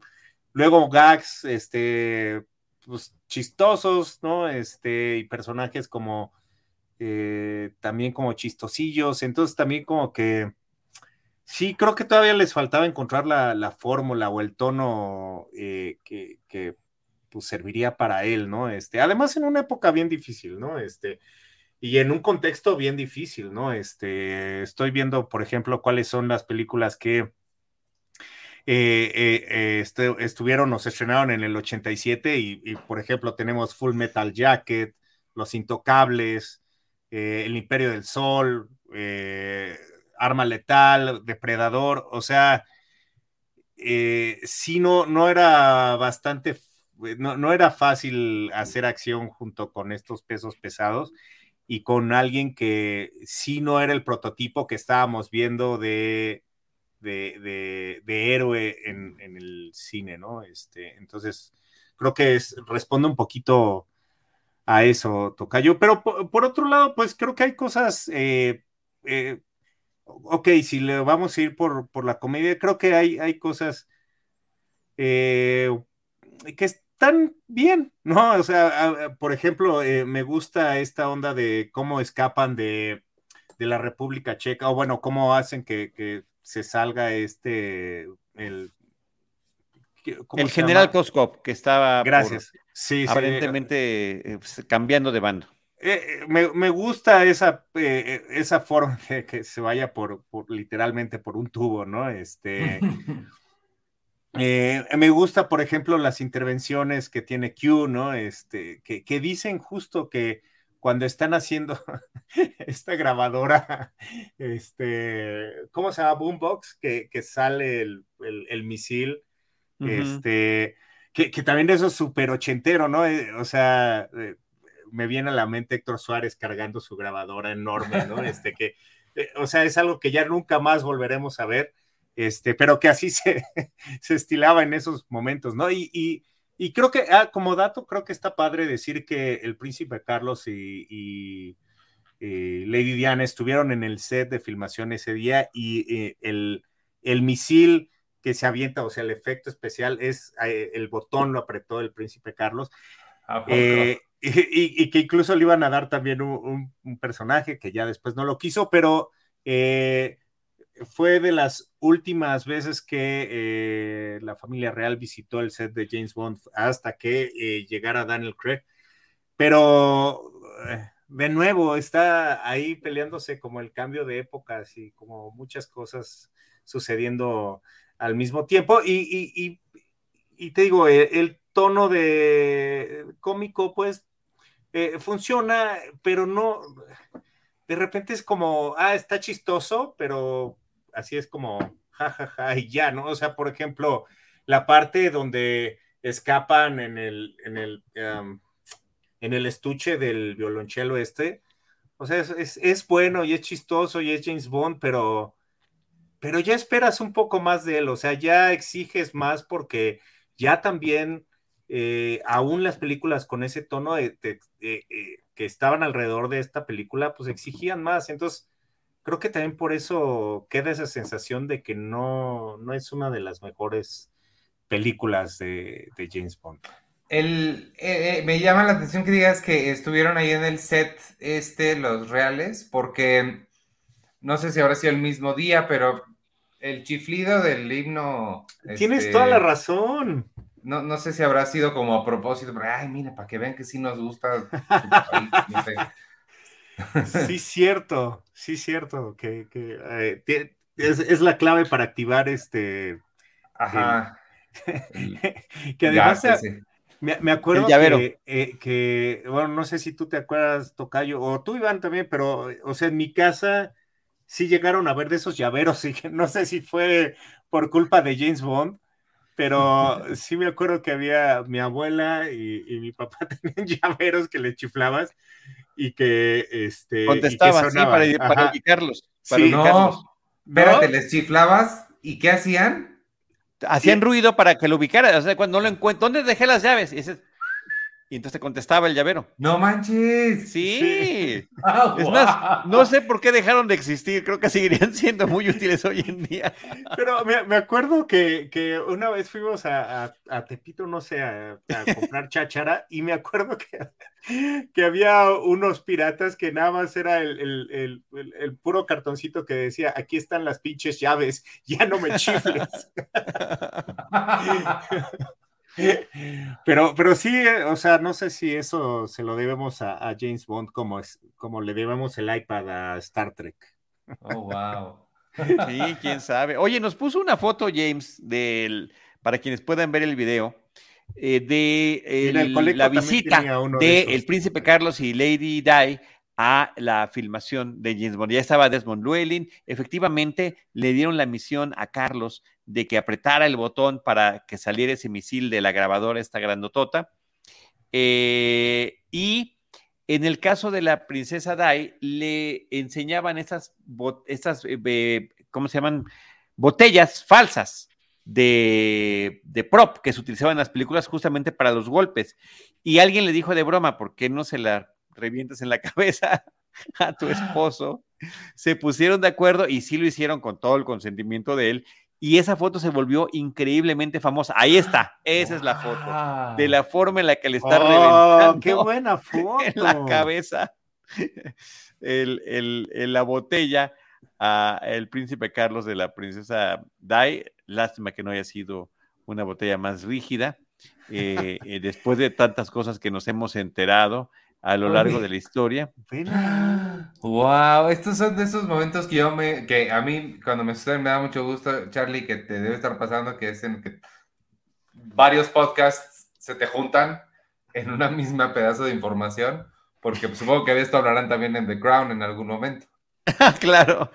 luego gags, este, pues chistosos, ¿no? Este, y personajes como, eh, también como chistosillos, entonces también como que Sí, creo que todavía les faltaba encontrar la, fórmula o el tono eh, que, pues, serviría para él, ¿no? Este, además, en una época bien difícil, ¿no? Este, y en un contexto bien difícil, ¿no? Este, estoy viendo, por ejemplo, cuáles son las películas que eh, eh, este, estuvieron o se estrenaron en el 87 y, y, por ejemplo, tenemos Full Metal Jacket, Los Intocables, El Imperio del Sol, Arma Letal, Depredador, o sea, eh, sí no, no era bastante, no, no, era fácil hacer acción junto con estos pesos pesados y con alguien que sí no era el prototipo que estábamos viendo de, de, héroe en, el cine, ¿no? Este, entonces, creo que responde un poquito a eso, Tocayo. Pero por, otro lado, pues creo que hay cosas eh, eh, ok, si le vamos a ir por, la comedia, creo que hay, hay cosas eh, que están bien, ¿no? O sea, por ejemplo, eh, me gusta esta onda de cómo escapan de, la República Checa, o bueno, cómo hacen que, se salga este, el... El general Koskov, que estaba Gracias. sí, aparentemente eh, pues, cambiando de bando. Eh, me, gusta esa, eh, esa forma de que se vaya por, literalmente por un tubo, ¿no? Este, eh, me gusta, por ejemplo, las intervenciones que tiene Q, ¿no? Este, que, dicen justo que cuando están haciendo esta grabadora, este, ¿cómo se llama? Boombox, que, que sale el, misil, este, que, que, también eso es súper ochentero, ¿no? o sea, me viene a la mente Héctor Suárez cargando su grabadora enorme, ¿no? Este que, eh, o sea, es algo que ya nunca más volveremos a ver, este, pero que así se, se estilaba en esos momentos, ¿no? Y, y, creo que, ah, como dato, creo que está padre decir que el príncipe Carlos y, Lady Diana estuvieron en el set de filmación ese día y eh, el, el misil que se avienta, o sea, el efecto especial es eh, el botón lo apretó el príncipe Carlos. Eh, y, que incluso le iban a dar también un, personaje que ya después no lo quiso, pero eh, fue de las últimas veces que eh, la familia real visitó el set de James Bond hasta que eh, llegara Daniel Craig. Pero de nuevo está ahí peleándose como el cambio de épocas y como muchas cosas sucediendo al mismo tiempo. Y, te digo, el tono de cómico, pues eh, funciona, pero no, de repente es como, ah, está chistoso, pero así es como, jajaja, ja, ja, y ya, ¿no? O sea, por ejemplo, la parte donde escapan en el, en el, en el estuche del violonchelo este, o sea, es, es, bueno y es chistoso y es James Bond, pero, pero ya esperas un poco más de él, o sea, ya exiges más porque ya también eh, aún las películas con ese tono eh, que estaban alrededor de esta película, pues exigían más. Entonces, creo que también por eso queda esa sensación de que no, no es una de las mejores películas de, James Bond. El, eh, me llama la atención que digas que estuvieron ahí en el set este, los reales, porque no sé si habrá sido el mismo día, pero el chiflido del himno. Tienes toda la este, razón no, no sé si habrá sido como a propósito, pero ay, mira, para que vean que sí nos gusta. sí, cierto, sí, cierto, que, que eh, es, la clave para activar este. Ajá. que además. me, acuerdo que, eh, que, bueno, no sé si tú te acuerdas, Tocayo, o tú, Iván, también, pero, o sea, en mi casa sí llegaron a ver de esos llaveros, y no sé si fue por culpa de James Bond, pero sí me acuerdo que había mi abuela y, mi papá tenían llaveros que le chiflabas y que este. Contestaba, y que sí, para, ubicarlos. Para Sí. ubicarlos. No, espérate, les chiflabas y ¿qué hacían? Hacían ruido para que lo ubicara. O sea, cuando no lo encuentro, ¿dónde dejé las llaves? Y, dices, y entonces te contestaba el llavero. No manches. Sí. Sí. Ah, Es más, no sé por qué dejaron de existir. Creo que seguirían siendo muy útiles hoy en día. Pero me, me acuerdo que, que una vez fuimos a, a- a Tepito, no sé, a, a comprar cháchara, y me acuerdo que, que había unos piratas que nada más era el, el- el- el- el puro cartoncito que decía, aquí están las pinches llaves, ya no me chifles. Pero, pero sí, eh, o sea, no sé si eso se lo debemos a, a James Bond como, es, como le debemos el iPad a Star Trek. Oh, wow. Sí, quién sabe. Oye, nos puso una foto, James, del, para quienes puedan ver el video, eh, de el el- la visita uno de el príncipe Carlos y Lady Di a la filmación de James Bond. Ya estaba Desmond Llewellyn. Efectivamente, le dieron la misión a Carlos de que apretara el botón para que saliera ese misil de la grabadora, esta grandotota. Eh, y en el caso de la princesa Dai, le enseñaban estas, estas eh, eh, ¿cómo se llaman? Botellas falsas de, de prop que se utilizaban en las películas justamente para los golpes. Y alguien le dijo de broma, ¿por qué no se la revientas en la cabeza a tu esposo? Se pusieron de acuerdo y sí lo hicieron con todo el consentimiento de él. Y esa foto se volvió increíblemente famosa. Ahí está, esa es la foto. De la forma en la que le está ¡Oh, reventando qué buena foto! en la cabeza el, el- el- la botella a el príncipe Carlos de la princesa Dai. Lástima que no haya sido una botella más rígida. eh, eh, después de tantas cosas que nos hemos enterado a lo largo de la historia. Wow, estos son de esos momentos que yo me, que a mí cuando me suceden me da mucho gusto, Charlie, que te debe estar pasando, que es en que varios podcasts se te juntan en una misma pedazo de información, porque pues, supongo que de esto hablarán también en The Crown en algún momento. claro.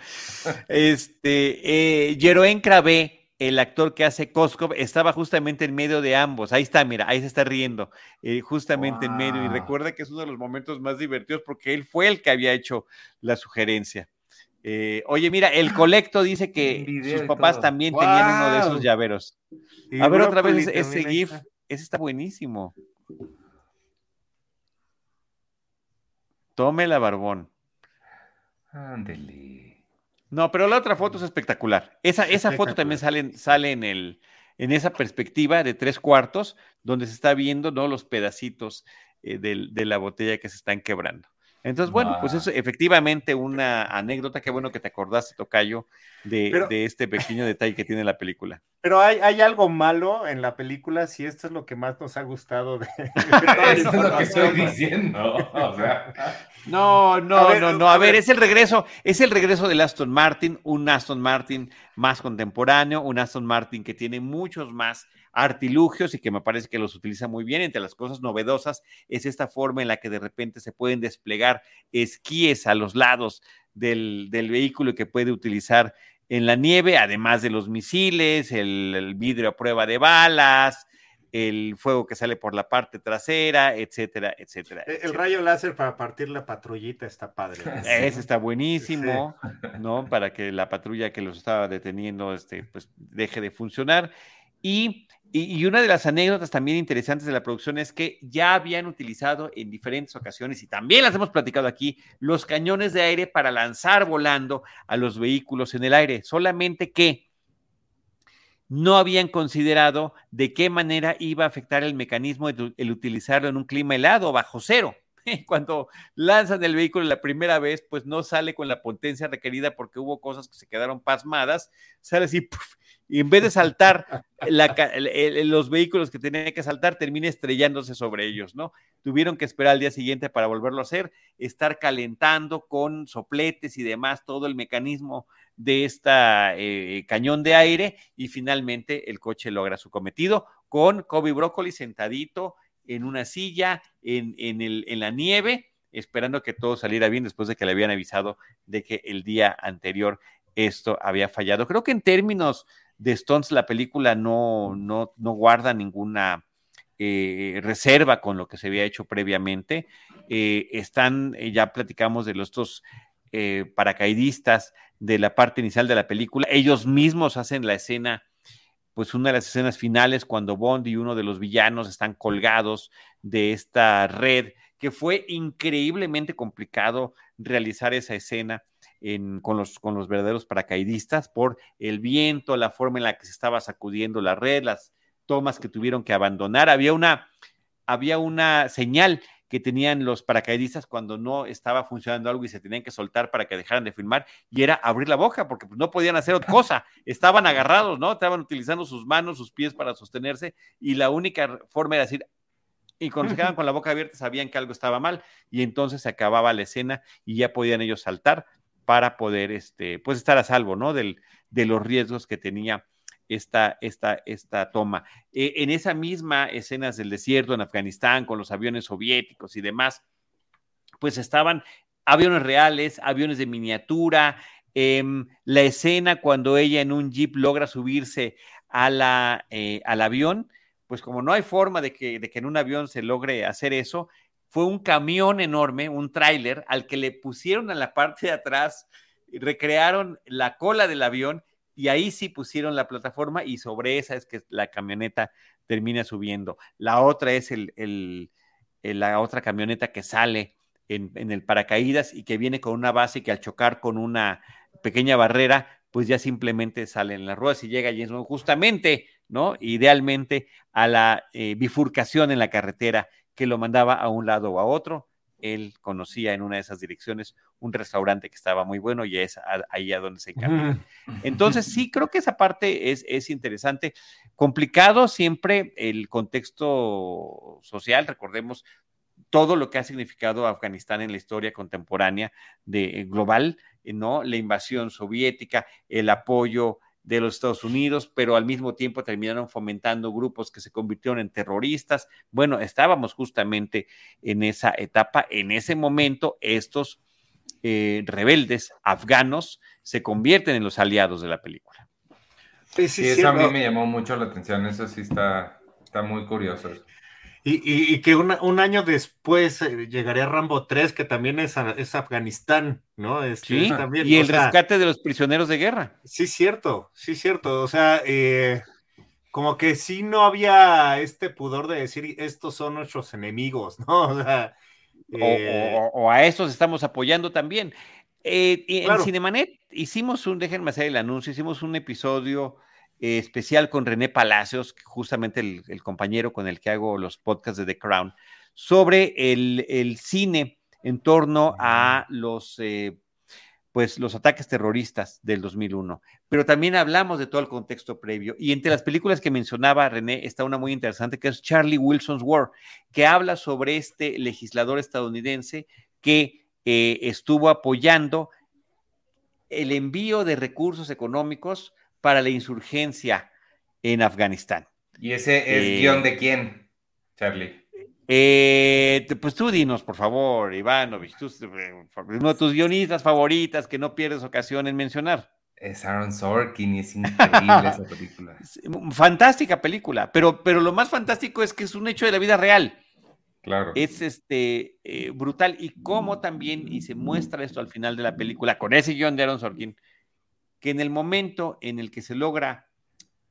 Este, eh, Jeroen Cravé, el actor que hace Koskov, estaba justamente en medio de ambos. Ahí está, mira, ahí se está riendo, eh, justamente en medio. Y recuerda que es uno de los momentos más divertidos porque él fue el que había hecho la sugerencia. Eh, oye, mira, el colecto dice que sus papás todo. también tenían uno de esos llaveros. Y A ver otra vez ese, GIF. está. Ese está buenísimo. Tómela, barbón. Ándele. No, pero la otra foto es espectacular. Esa, esa foto también sale, en- sale en, el, en esa perspectiva de tres cuartos, donde se está viendo ¿no? los pedacitos eh, del- de la botella que se están quebrando. Entonces, bueno, pues Ah. es efectivamente una anécdota. Qué bueno que te acordaste, Tocayo, de, Pero- de este pequeño detalle que tiene la película. Pero hay, hay algo malo en la película, si esto es lo que más nos ha gustado de, de Eso es lo que estoy diciendo. O sea, No, no, ver, no, no. a A ver, ver. es el regreso, es el regreso del Aston Martin, un Aston Martin más contemporáneo, un Aston Martin que tiene muchos más artilugios y que me parece que los utiliza muy bien. Entre las cosas novedosas es esta forma en la que de repente se pueden desplegar esquíes a los lados del, del vehículo y que puede utilizar en la nieve, además de los misiles, el, el vidrio a prueba de balas, el fuego que sale por la parte trasera, etcétera, etcétera. El etcétera. rayo láser para partir la patrullita está padre. Ese está buenísimo, ¿no? Para que la patrulla que los estaba deteniendo, este, pues deje de funcionar. Y, y- una de las anécdotas también interesantes de la producción es que ya habían utilizado en diferentes ocasiones, y también las hemos platicado aquí, los cañones de aire para lanzar volando a los vehículos en el aire. Solamente que no habían considerado de qué manera iba a afectar el mecanismo el utilizarlo en un clima helado, bajo cero. Cuando lanzan el vehículo la primera vez, pues no sale con la potencia requerida porque hubo cosas que se quedaron pasmadas, sale así, y en vez de saltar los vehículos que tenían que saltar, termina estrellándose sobre ellos, ¿no? Tuvieron que esperar al día siguiente para volverlo a hacer, estar calentando con sopletes y demás todo el mecanismo de esta eh, cañón de aire y finalmente el coche logra su cometido con Kobe Brócoli sentadito en una silla en, en, el, en la nieve, esperando que todo saliera bien después de que le habían avisado de que el día anterior esto había fallado. Creo que en términos de Stones la película no, no, no guarda ninguna eh, reserva con lo que se había hecho previamente. Eh, están, eh, ya platicamos de los estos paracaidistas de la parte inicial de la película. Ellos mismos hacen la escena, pues una de las escenas finales cuando Bond y uno de los villanos están colgados de esta red, que fue increíblemente complicado realizar esa escena. con, los, con los verdaderos paracaidistas por el viento, la forma en la que se estaba sacudiendo la red, las tomas que tuvieron que abandonar. Había una, había una señal que tenían los paracaidistas cuando no estaba funcionando algo y se tenían que soltar para que dejaran de filmar, y era abrir la boca, porque pues, no podían hacer otra cosa, estaban agarrados, ¿no? Estaban utilizando sus manos, sus pies para sostenerse, y la única forma era decir, y cuando se quedaban con la boca abierta sabían que algo estaba mal, y entonces se acababa la escena y ya podían ellos saltar para poder, este, pues estar a salvo, ¿no? Del, de los riesgos que tenía esta, esta, esta toma. Eh, en esa misma escenas del desierto en Afganistán con los aviones soviéticos y demás, pues estaban aviones reales, aviones de miniatura, em, la escena cuando ella en un jeep logra subirse a la, eh, al avión, pues como no hay forma de que, de que en un avión se logre hacer eso, fue un camión enorme, un tráiler, al que le pusieron en la parte de atrás, recrearon la cola del avión y ahí sí pusieron la plataforma y sobre esa es que la camioneta termina subiendo. La otra es el, la otra camioneta que sale en, el paracaídas y que viene con una base que al chocar con una pequeña barrera, pues ya simplemente sale en las ruedas y llega James justamente, ¿no? Idealmente a la eh, bifurcación en la carretera que lo mandaba a un lado o a otro él conocía en una de esas direcciones un restaurante que estaba muy bueno y es ahí a donde se encamina. Entonces, sí, creo que esa parte es, es interesante. Complicado siempre el contexto social, recordemos todo lo que ha significado Afganistán en la historia contemporánea de, global, ¿no? La invasión soviética, el apoyo de los Estados Unidos, pero al mismo tiempo terminaron fomentando grupos que se convirtieron en terroristas. Bueno, estábamos justamente en esa etapa. En ese momento, estos eh, rebeldes afganos se convierten en los aliados de la película. Sí, sí, eso a mí me llamó mucho la atención. Eso sí está, está muy curioso. Y, que un año después eh, llegaría Rambo 3, que también es, es Afganistán, ¿no? Este, sí, también, y el rescate de los prisioneros de guerra. Sí, cierto, sí, cierto. O sea, eh, como que sí no había este pudor de decir, estos son nuestros enemigos, ¿no? O, eh, o, a estos estamos apoyando también. En Cinemanet hicimos un, déjenme hacer el anuncio, hicimos un episodio eh, especial con René Palacios, justamente el, compañero con el que hago los podcasts de The Crown, sobre el, cine en torno a los, eh, pues, los ataques terroristas del 2001. Pero también hablamos de todo el contexto previo. Y entre las películas que mencionaba René está una muy interesante que es Charlie Wilson's War, que habla sobre este legislador estadounidense que eh, estuvo apoyando el envío de recursos económicos para la insurgencia en Afganistán. ¿Y ese es eh, guion de quién, Charlie? Eh, pues tú dinos, por favor, Ivanovich, eh, uno de tus guionistas favoritas que no pierdes ocasión en mencionar. Es Aaron Sorkin y es increíble esa película. Fantástica película, pero, pero lo más fantástico es que es un hecho de la vida real. Claro. Es este brutal. Y cómo también, y se muestra esto al final de la película, con ese guion de Aaron Sorkin, que en el momento en el que se logra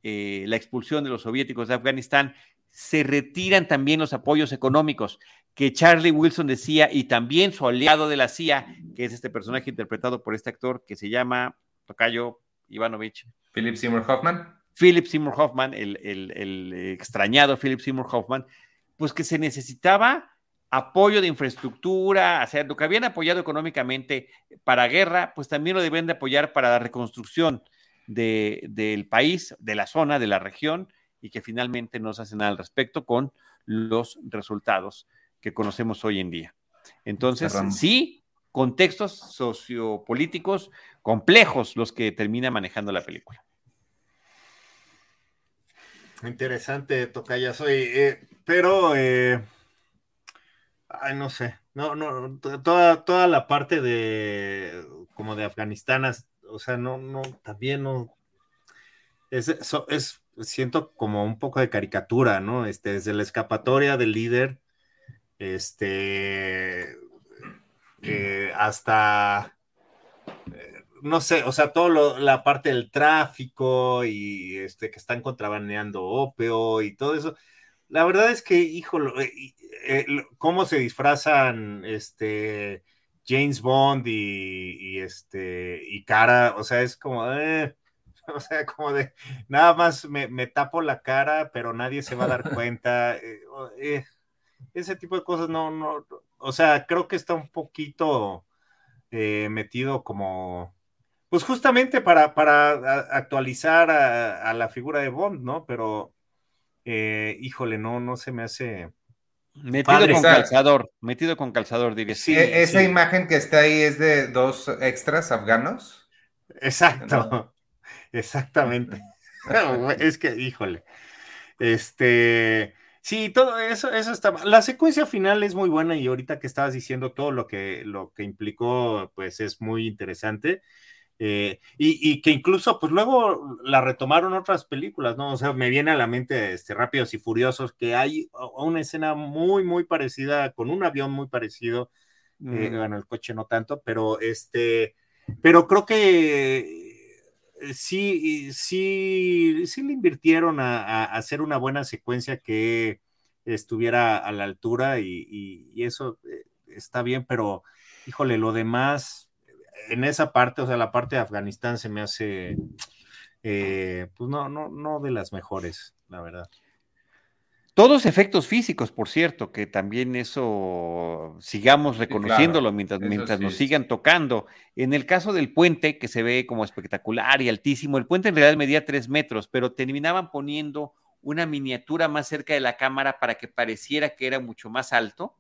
eh, la expulsión de los soviéticos de Afganistán, se retiran también los apoyos económicos que Charlie Wilson decía y también su aliado de la CIA, que es este personaje interpretado por este actor que se llama Tocayo Ivanovich. Philip Seymour Hoffman. Philip Seymour Hoffman, el, el extrañado Philip Seymour Hoffman, pues que se necesitaba apoyo de infraestructura, o sea, lo que habían apoyado económicamente para guerra, pues también lo deben de apoyar para la reconstrucción del país, de la zona, de la región, y que finalmente no se hace nada al respecto con los resultados que conocemos hoy en día. Entonces, sí, contextos sociopolíticos complejos los que termina manejando la película. Interesante, Tocaya, soy, eh, pero eh, Ay, no sé. No, no, toda, toda la parte de como de Afganistán, o sea, no, no, también no. Es, es, siento como un poco de caricatura, ¿no? Este, desde la escapatoria del líder, este, eh, hasta, eh, no sé, o sea, todo la parte del tráfico y este, que están contrabandeando opio y todo eso. La verdad es que, hijo, eh, cómo se disfrazan, este, James Bond y, este, y cara, o sea, es como, o sea, como de, nada más me, tapo la cara, pero nadie se va a dar cuenta. ese tipo de cosas no, no, o sea, creo que está un poquito eh, metido como, pues justamente para, para actualizar a, la figura de Bond, ¿no? Pero, eh, híjole, no, no se me hace... Metido con calzador, metido con calzador, diría. Sí, e, esa imagen que está ahí es de dos extras afganos. Exacto, exactamente. es que, híjole, este, Sí, todo eso, eso está. La secuencia final es muy buena y ahorita que estabas diciendo todo lo que, lo que implicó, pues es muy interesante. Eh, y, que incluso, pues luego la retomaron otras películas, ¿no? O sea, me viene a la mente este, Rápidos y Furiosos, que hay una escena muy, muy parecida, con un avión muy parecido. Eh, bueno, el coche no tanto, pero este, pero creo que eh, sí, sí, sí le invirtieron a, hacer una buena secuencia que estuviera a la altura y, eso eh, está bien, pero híjole, lo demás, en esa parte, o sea, la parte de Afganistán se me hace, eh, pues no, no, no de las mejores, la verdad. Todos efectos físicos, por cierto, que también eso sigamos reconociéndolo mientras, mientras nos sigan tocando. En el caso del puente, que se ve como espectacular y altísimo, el puente en realidad medía tres metros, pero terminaban poniendo una miniatura más cerca de la cámara para que pareciera que era mucho más alto.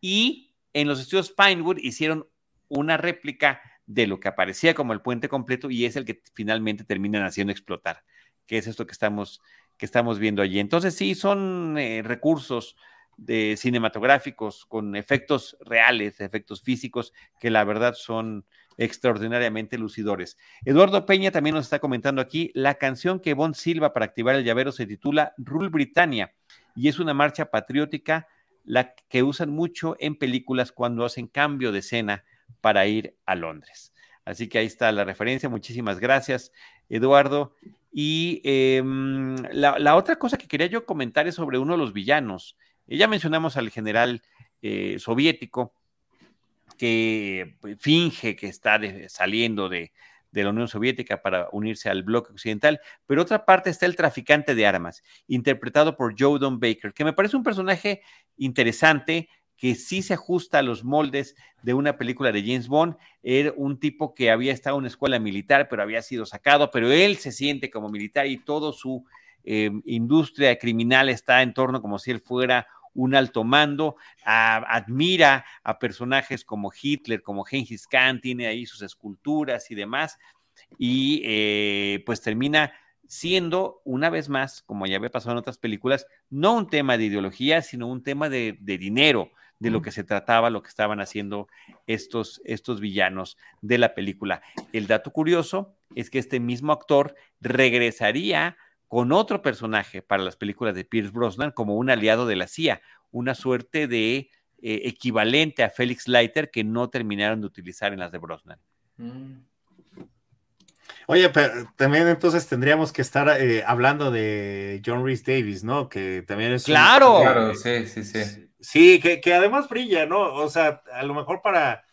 Y en los estudios Pinewood hicieron una réplica de lo que aparecía como el puente completo y es el que finalmente terminan haciendo explotar, que es esto que estamos que estamos viendo allí. Entonces sí, son eh, recursos de cinematográficos con efectos reales, efectos físicos, que la verdad son extraordinariamente lucidores. Eduardo Peña también nos está comentando aquí, la canción que Bon Silva para activar el llavero se titula Rule Britannia y es una marcha patriótica la que usan mucho en películas cuando hacen cambio de escena para ir a Londres. Así que ahí está la referencia. Muchísimas gracias, Eduardo. Y em, la, otra cosa que quería yo comentar es sobre uno de los villanos. Ya mencionamos al general eh, soviético que pues, finge que está saliendo de, de la Unión Soviética para unirse al bloque occidental, pero otra parte está el traficante de armas, interpretado por Joe Don Baker, que me parece un personaje interesante, que sí se ajusta a los moldes de una película de James Bond. Era un tipo que había estado en una escuela militar, pero había sido sacado, pero él se siente como militar y todo su eh, industria criminal está en torno como si él fuera un alto mando, admira a personajes como Hitler, como Genghis Khan, tiene ahí sus esculturas y demás, y eh, pues termina siendo, una vez más, como ya había pasado en otras películas, no un tema de ideología, sino un tema de dinero, de lo que se trataba, lo que estaban haciendo estos, estos villanos de la película. El dato curioso es que este mismo actor regresaría con otro personaje para las películas de Pierce Brosnan como un aliado de la CIA, una suerte de eh, equivalente a Felix Leiter que no terminaron de utilizar en las de Brosnan. Mm. Oye, pero también entonces tendríamos que estar eh, hablando de John Rhys Davis, ¿no? Que también es. Claro, claro, sí, sí, sí. Sí, que, además brilla, ¿no? O sea, a lo mejor para,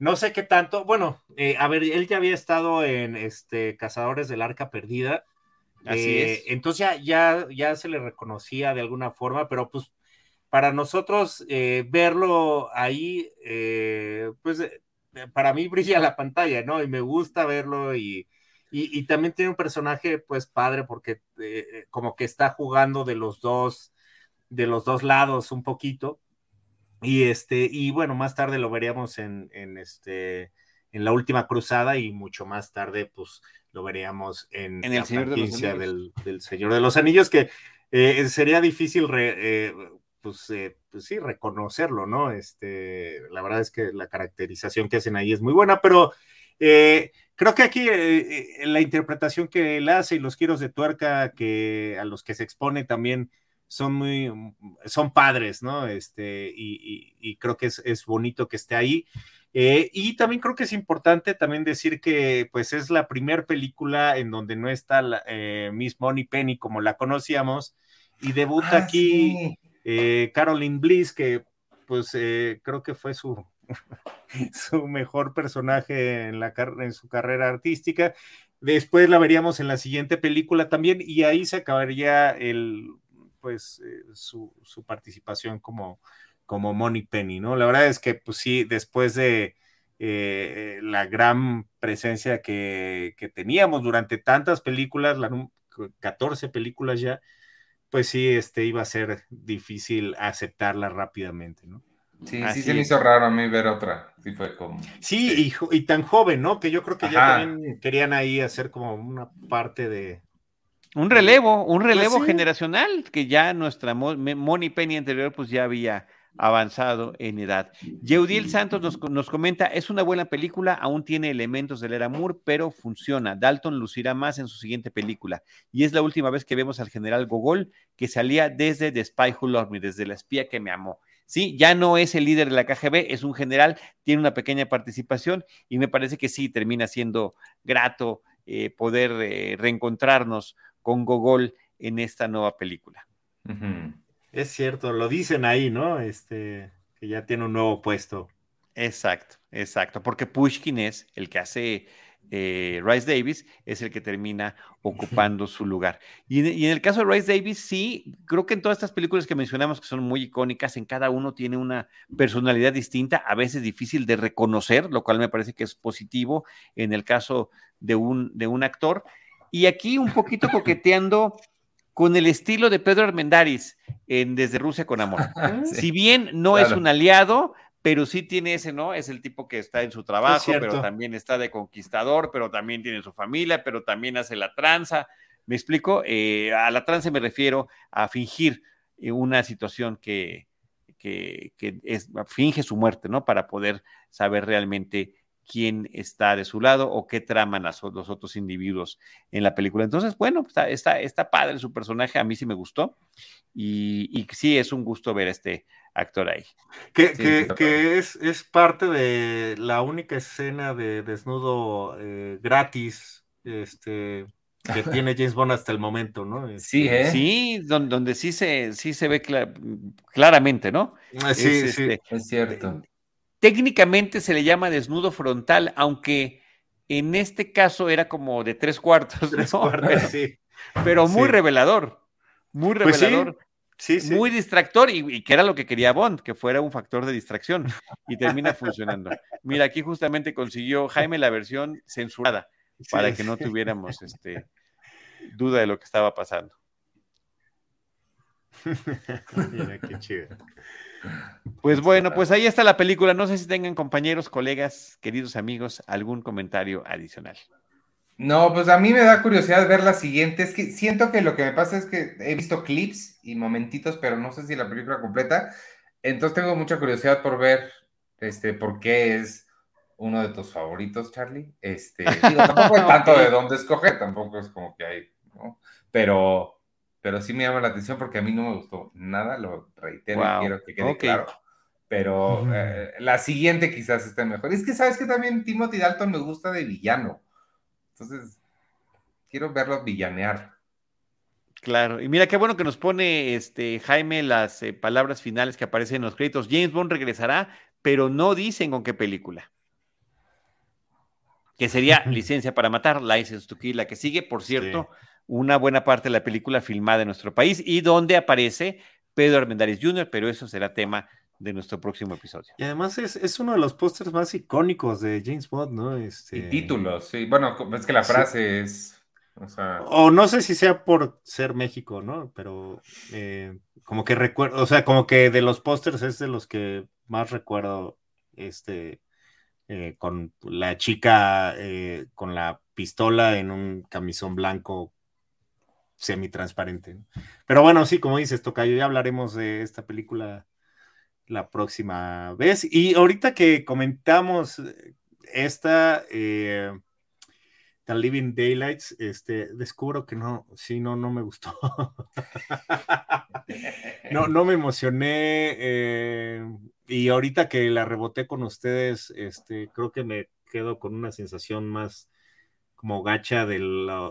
no sé qué tanto, bueno, eh, a ver, él ya había estado en este Cazadores del Arca Perdida. Así es. Eh, entonces ya, ya, ya se le reconocía de alguna forma, pero pues para nosotros eh, verlo ahí, pues para mí brilla la pantalla, ¿no? Y me gusta verlo y, y, y también tiene un personaje pues padre porque como que está jugando de los dos de los dos lados un poquito. Y este, y bueno, más tarde lo veríamos en, en este en la última cruzada y mucho más tarde, pues lo veríamos en, el Señor de los del, del, Señor de los Anillos, que eh, sería difícil eh, pues, eh, pues, sí, reconocerlo, ¿no? Este, la verdad es que la caracterización que hacen ahí es muy buena, pero Eh, creo que aquí eh, la interpretación que él hace y los giros de tuerca que a los que se expone también son muy, son padres, ¿no? Este, y, creo que es, bonito que esté ahí. y también creo que es importante también decir que pues es la primera película en donde no está Miss Money Penny como la conocíamos y debuta ah, aquí Caroline Bliss que pues creo que fue su su mejor personaje en, la, en su carrera artística. Después la veríamos en la siguiente película también y ahí se acabaría el, pues, eh, su, participación como, como Money Penny, ¿no? La verdad es que, pues sí, después de eh, la gran presencia que, teníamos durante tantas películas, la, 14 películas ya, pues sí, este, iba a ser difícil aceptarla rápidamente, ¿no? Sí, sí se me hizo raro a mí ver otra. Sí, fue como. Sí, Y, tan joven, ¿no? Que yo creo que ya también querían ahí hacer como una parte de. Un relevo, un pues relevo generacional, que ya nuestra Moni Penny anterior, pues ya había avanzado en edad. Yeudiel Santos nos, nos, comenta, es una buena película, aún tiene elementos del era Moore, pero funciona. Dalton lucirá más en su siguiente película. Y es la última vez que vemos al general Gogol, que salía desde The Spy Who Loved Me, desde La espía que me amó. Sí, ya no es el líder de la KGB, es un general, tiene una pequeña participación y me parece que sí, termina siendo grato eh, poder eh, reencontrarnos con Gogol en esta nueva película. Es cierto, lo dicen ahí, ¿no? Este, que ya tiene un nuevo puesto. Exacto, exacto, porque Pushkin es el que hace eh, Rice Davis es el que termina ocupando su lugar. Y, en el caso de Rice Davis, sí, creo que en todas estas películas que mencionamos que son muy icónicas, en cada uno tiene una personalidad distinta, a veces difícil de reconocer, lo cual me parece que es positivo en el caso de un, de un actor. Y aquí un poquito coqueteando con el estilo de Pedro Armendáriz en Desde Rusia con Amor. Si bien no es un aliado, pero sí tiene ese, ¿no? Es el tipo que está en su trabajo, pero también está de conquistador, pero también tiene su familia, pero también hace la tranza. ¿Me explico? Eh, a la tranza me refiero a fingir eh, una situación que, que, es, finge su muerte, ¿no? Para poder saber realmente quién está de su lado o qué traman los otros individuos en la película. Entonces, bueno, está, está, está padre su personaje, a mí sí me gustó y, y sí es un gusto ver este, actor ahí. Que, es, es, parte de la única escena de desnudo eh, gratis este, que tiene James Bond hasta el momento, ¿no? Sí, este, ¿eh? sí, donde, sí se, sí se ve claramente, ¿no? Ah, sí, es, sí. Este, es cierto. Técnicamente se le llama desnudo frontal, aunque en este caso era como de tres cuartos, tres cuartos sí. Pero muy revelador, muy pues revelador. Muy distractor y, que era lo que quería Bond, que fuera un factor de distracción y termina funcionando. Mira, aquí justamente consiguió Jaime la versión censurada para que no tuviéramos este, duda de lo que estaba pasando. Mira qué chido. Pues bueno, pues ahí está la película. No sé si tengan compañeros, colegas, queridos amigos, algún comentario adicional. No, pues a mí me da curiosidad ver la siguiente. Es que siento que lo que me pasa es que he visto clips y momentitos, pero no sé si la película completa. Entonces tengo mucha curiosidad por ver este, por qué es uno de tus favoritos, Charlie. Este, tampoco hay tanto de dónde escoger, tampoco es como que hay, ¿no? Pero, pero sí me llama la atención porque a mí no me gustó nada, lo reitero y quiero que quede claro. Pero eh, la siguiente quizás esté mejor. Es que sabes que también Timothy Dalton me gusta de villano. Entonces, quiero verlo villanear. Claro, y mira qué bueno que nos pone este Jaime las eh, palabras finales que aparecen en los créditos. James Bond regresará, pero no dicen con qué película. Que sería Licencia para Matar, License to Kill, la que sigue, por cierto, una buena parte de la película filmada en nuestro país y donde aparece Pedro Armendáriz Jr., pero eso será tema de nuestro próximo episodio. Y además es, uno de los pósters más icónicos de James Bond, ¿no? Este... Y títulos, sí. Bueno, es que la frase es. O, no sé si sea por ser México, ¿no? Pero eh, como que recuerdo, o sea, como que de los pósters es de los que más recuerdo, este, eh, con la chica eh, con la pistola en un camisón blanco semi-transparente. Pero bueno, sí, como dices, Tocayo, ya hablaremos de esta película la próxima vez. Y ahorita que comentamos esta, eh, The Living Daylights, este, descubro que no, sí, no, no me gustó. no, no me emocioné. Eh, y ahorita que la reboté con ustedes, este, creo que me quedo con una sensación más como gacha de,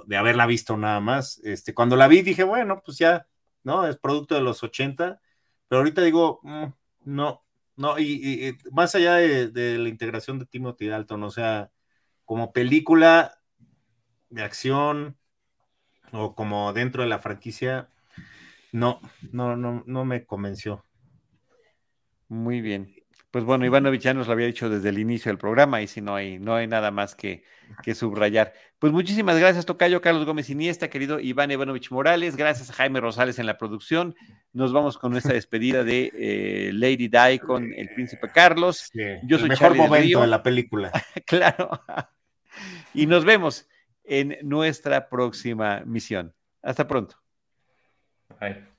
de haberla visto nada más. Este, cuando la vi dije, bueno, pues ya, ¿no? Es producto de los 80, pero ahorita digo, mm, no, no, y, más allá de, la integración de Timothy Dalton, o sea, como película de acción o como dentro de la franquicia, no, no, no, no me convenció. Muy bien. Pues bueno, Ivanovich ya nos lo había dicho desde el inicio del programa y si no hay, no hay nada más que, que subrayar. Pues muchísimas gracias, Tocayo Carlos Gómez Iniesta, querido Iván Ivanovich Morales, gracias a Jaime Rosales en la producción. Nos vamos con nuestra despedida de eh, Lady Di con el príncipe Carlos. Yo soy el mejor momento de la película. claro. y nos vemos en nuestra próxima misión. Hasta pronto. Bye.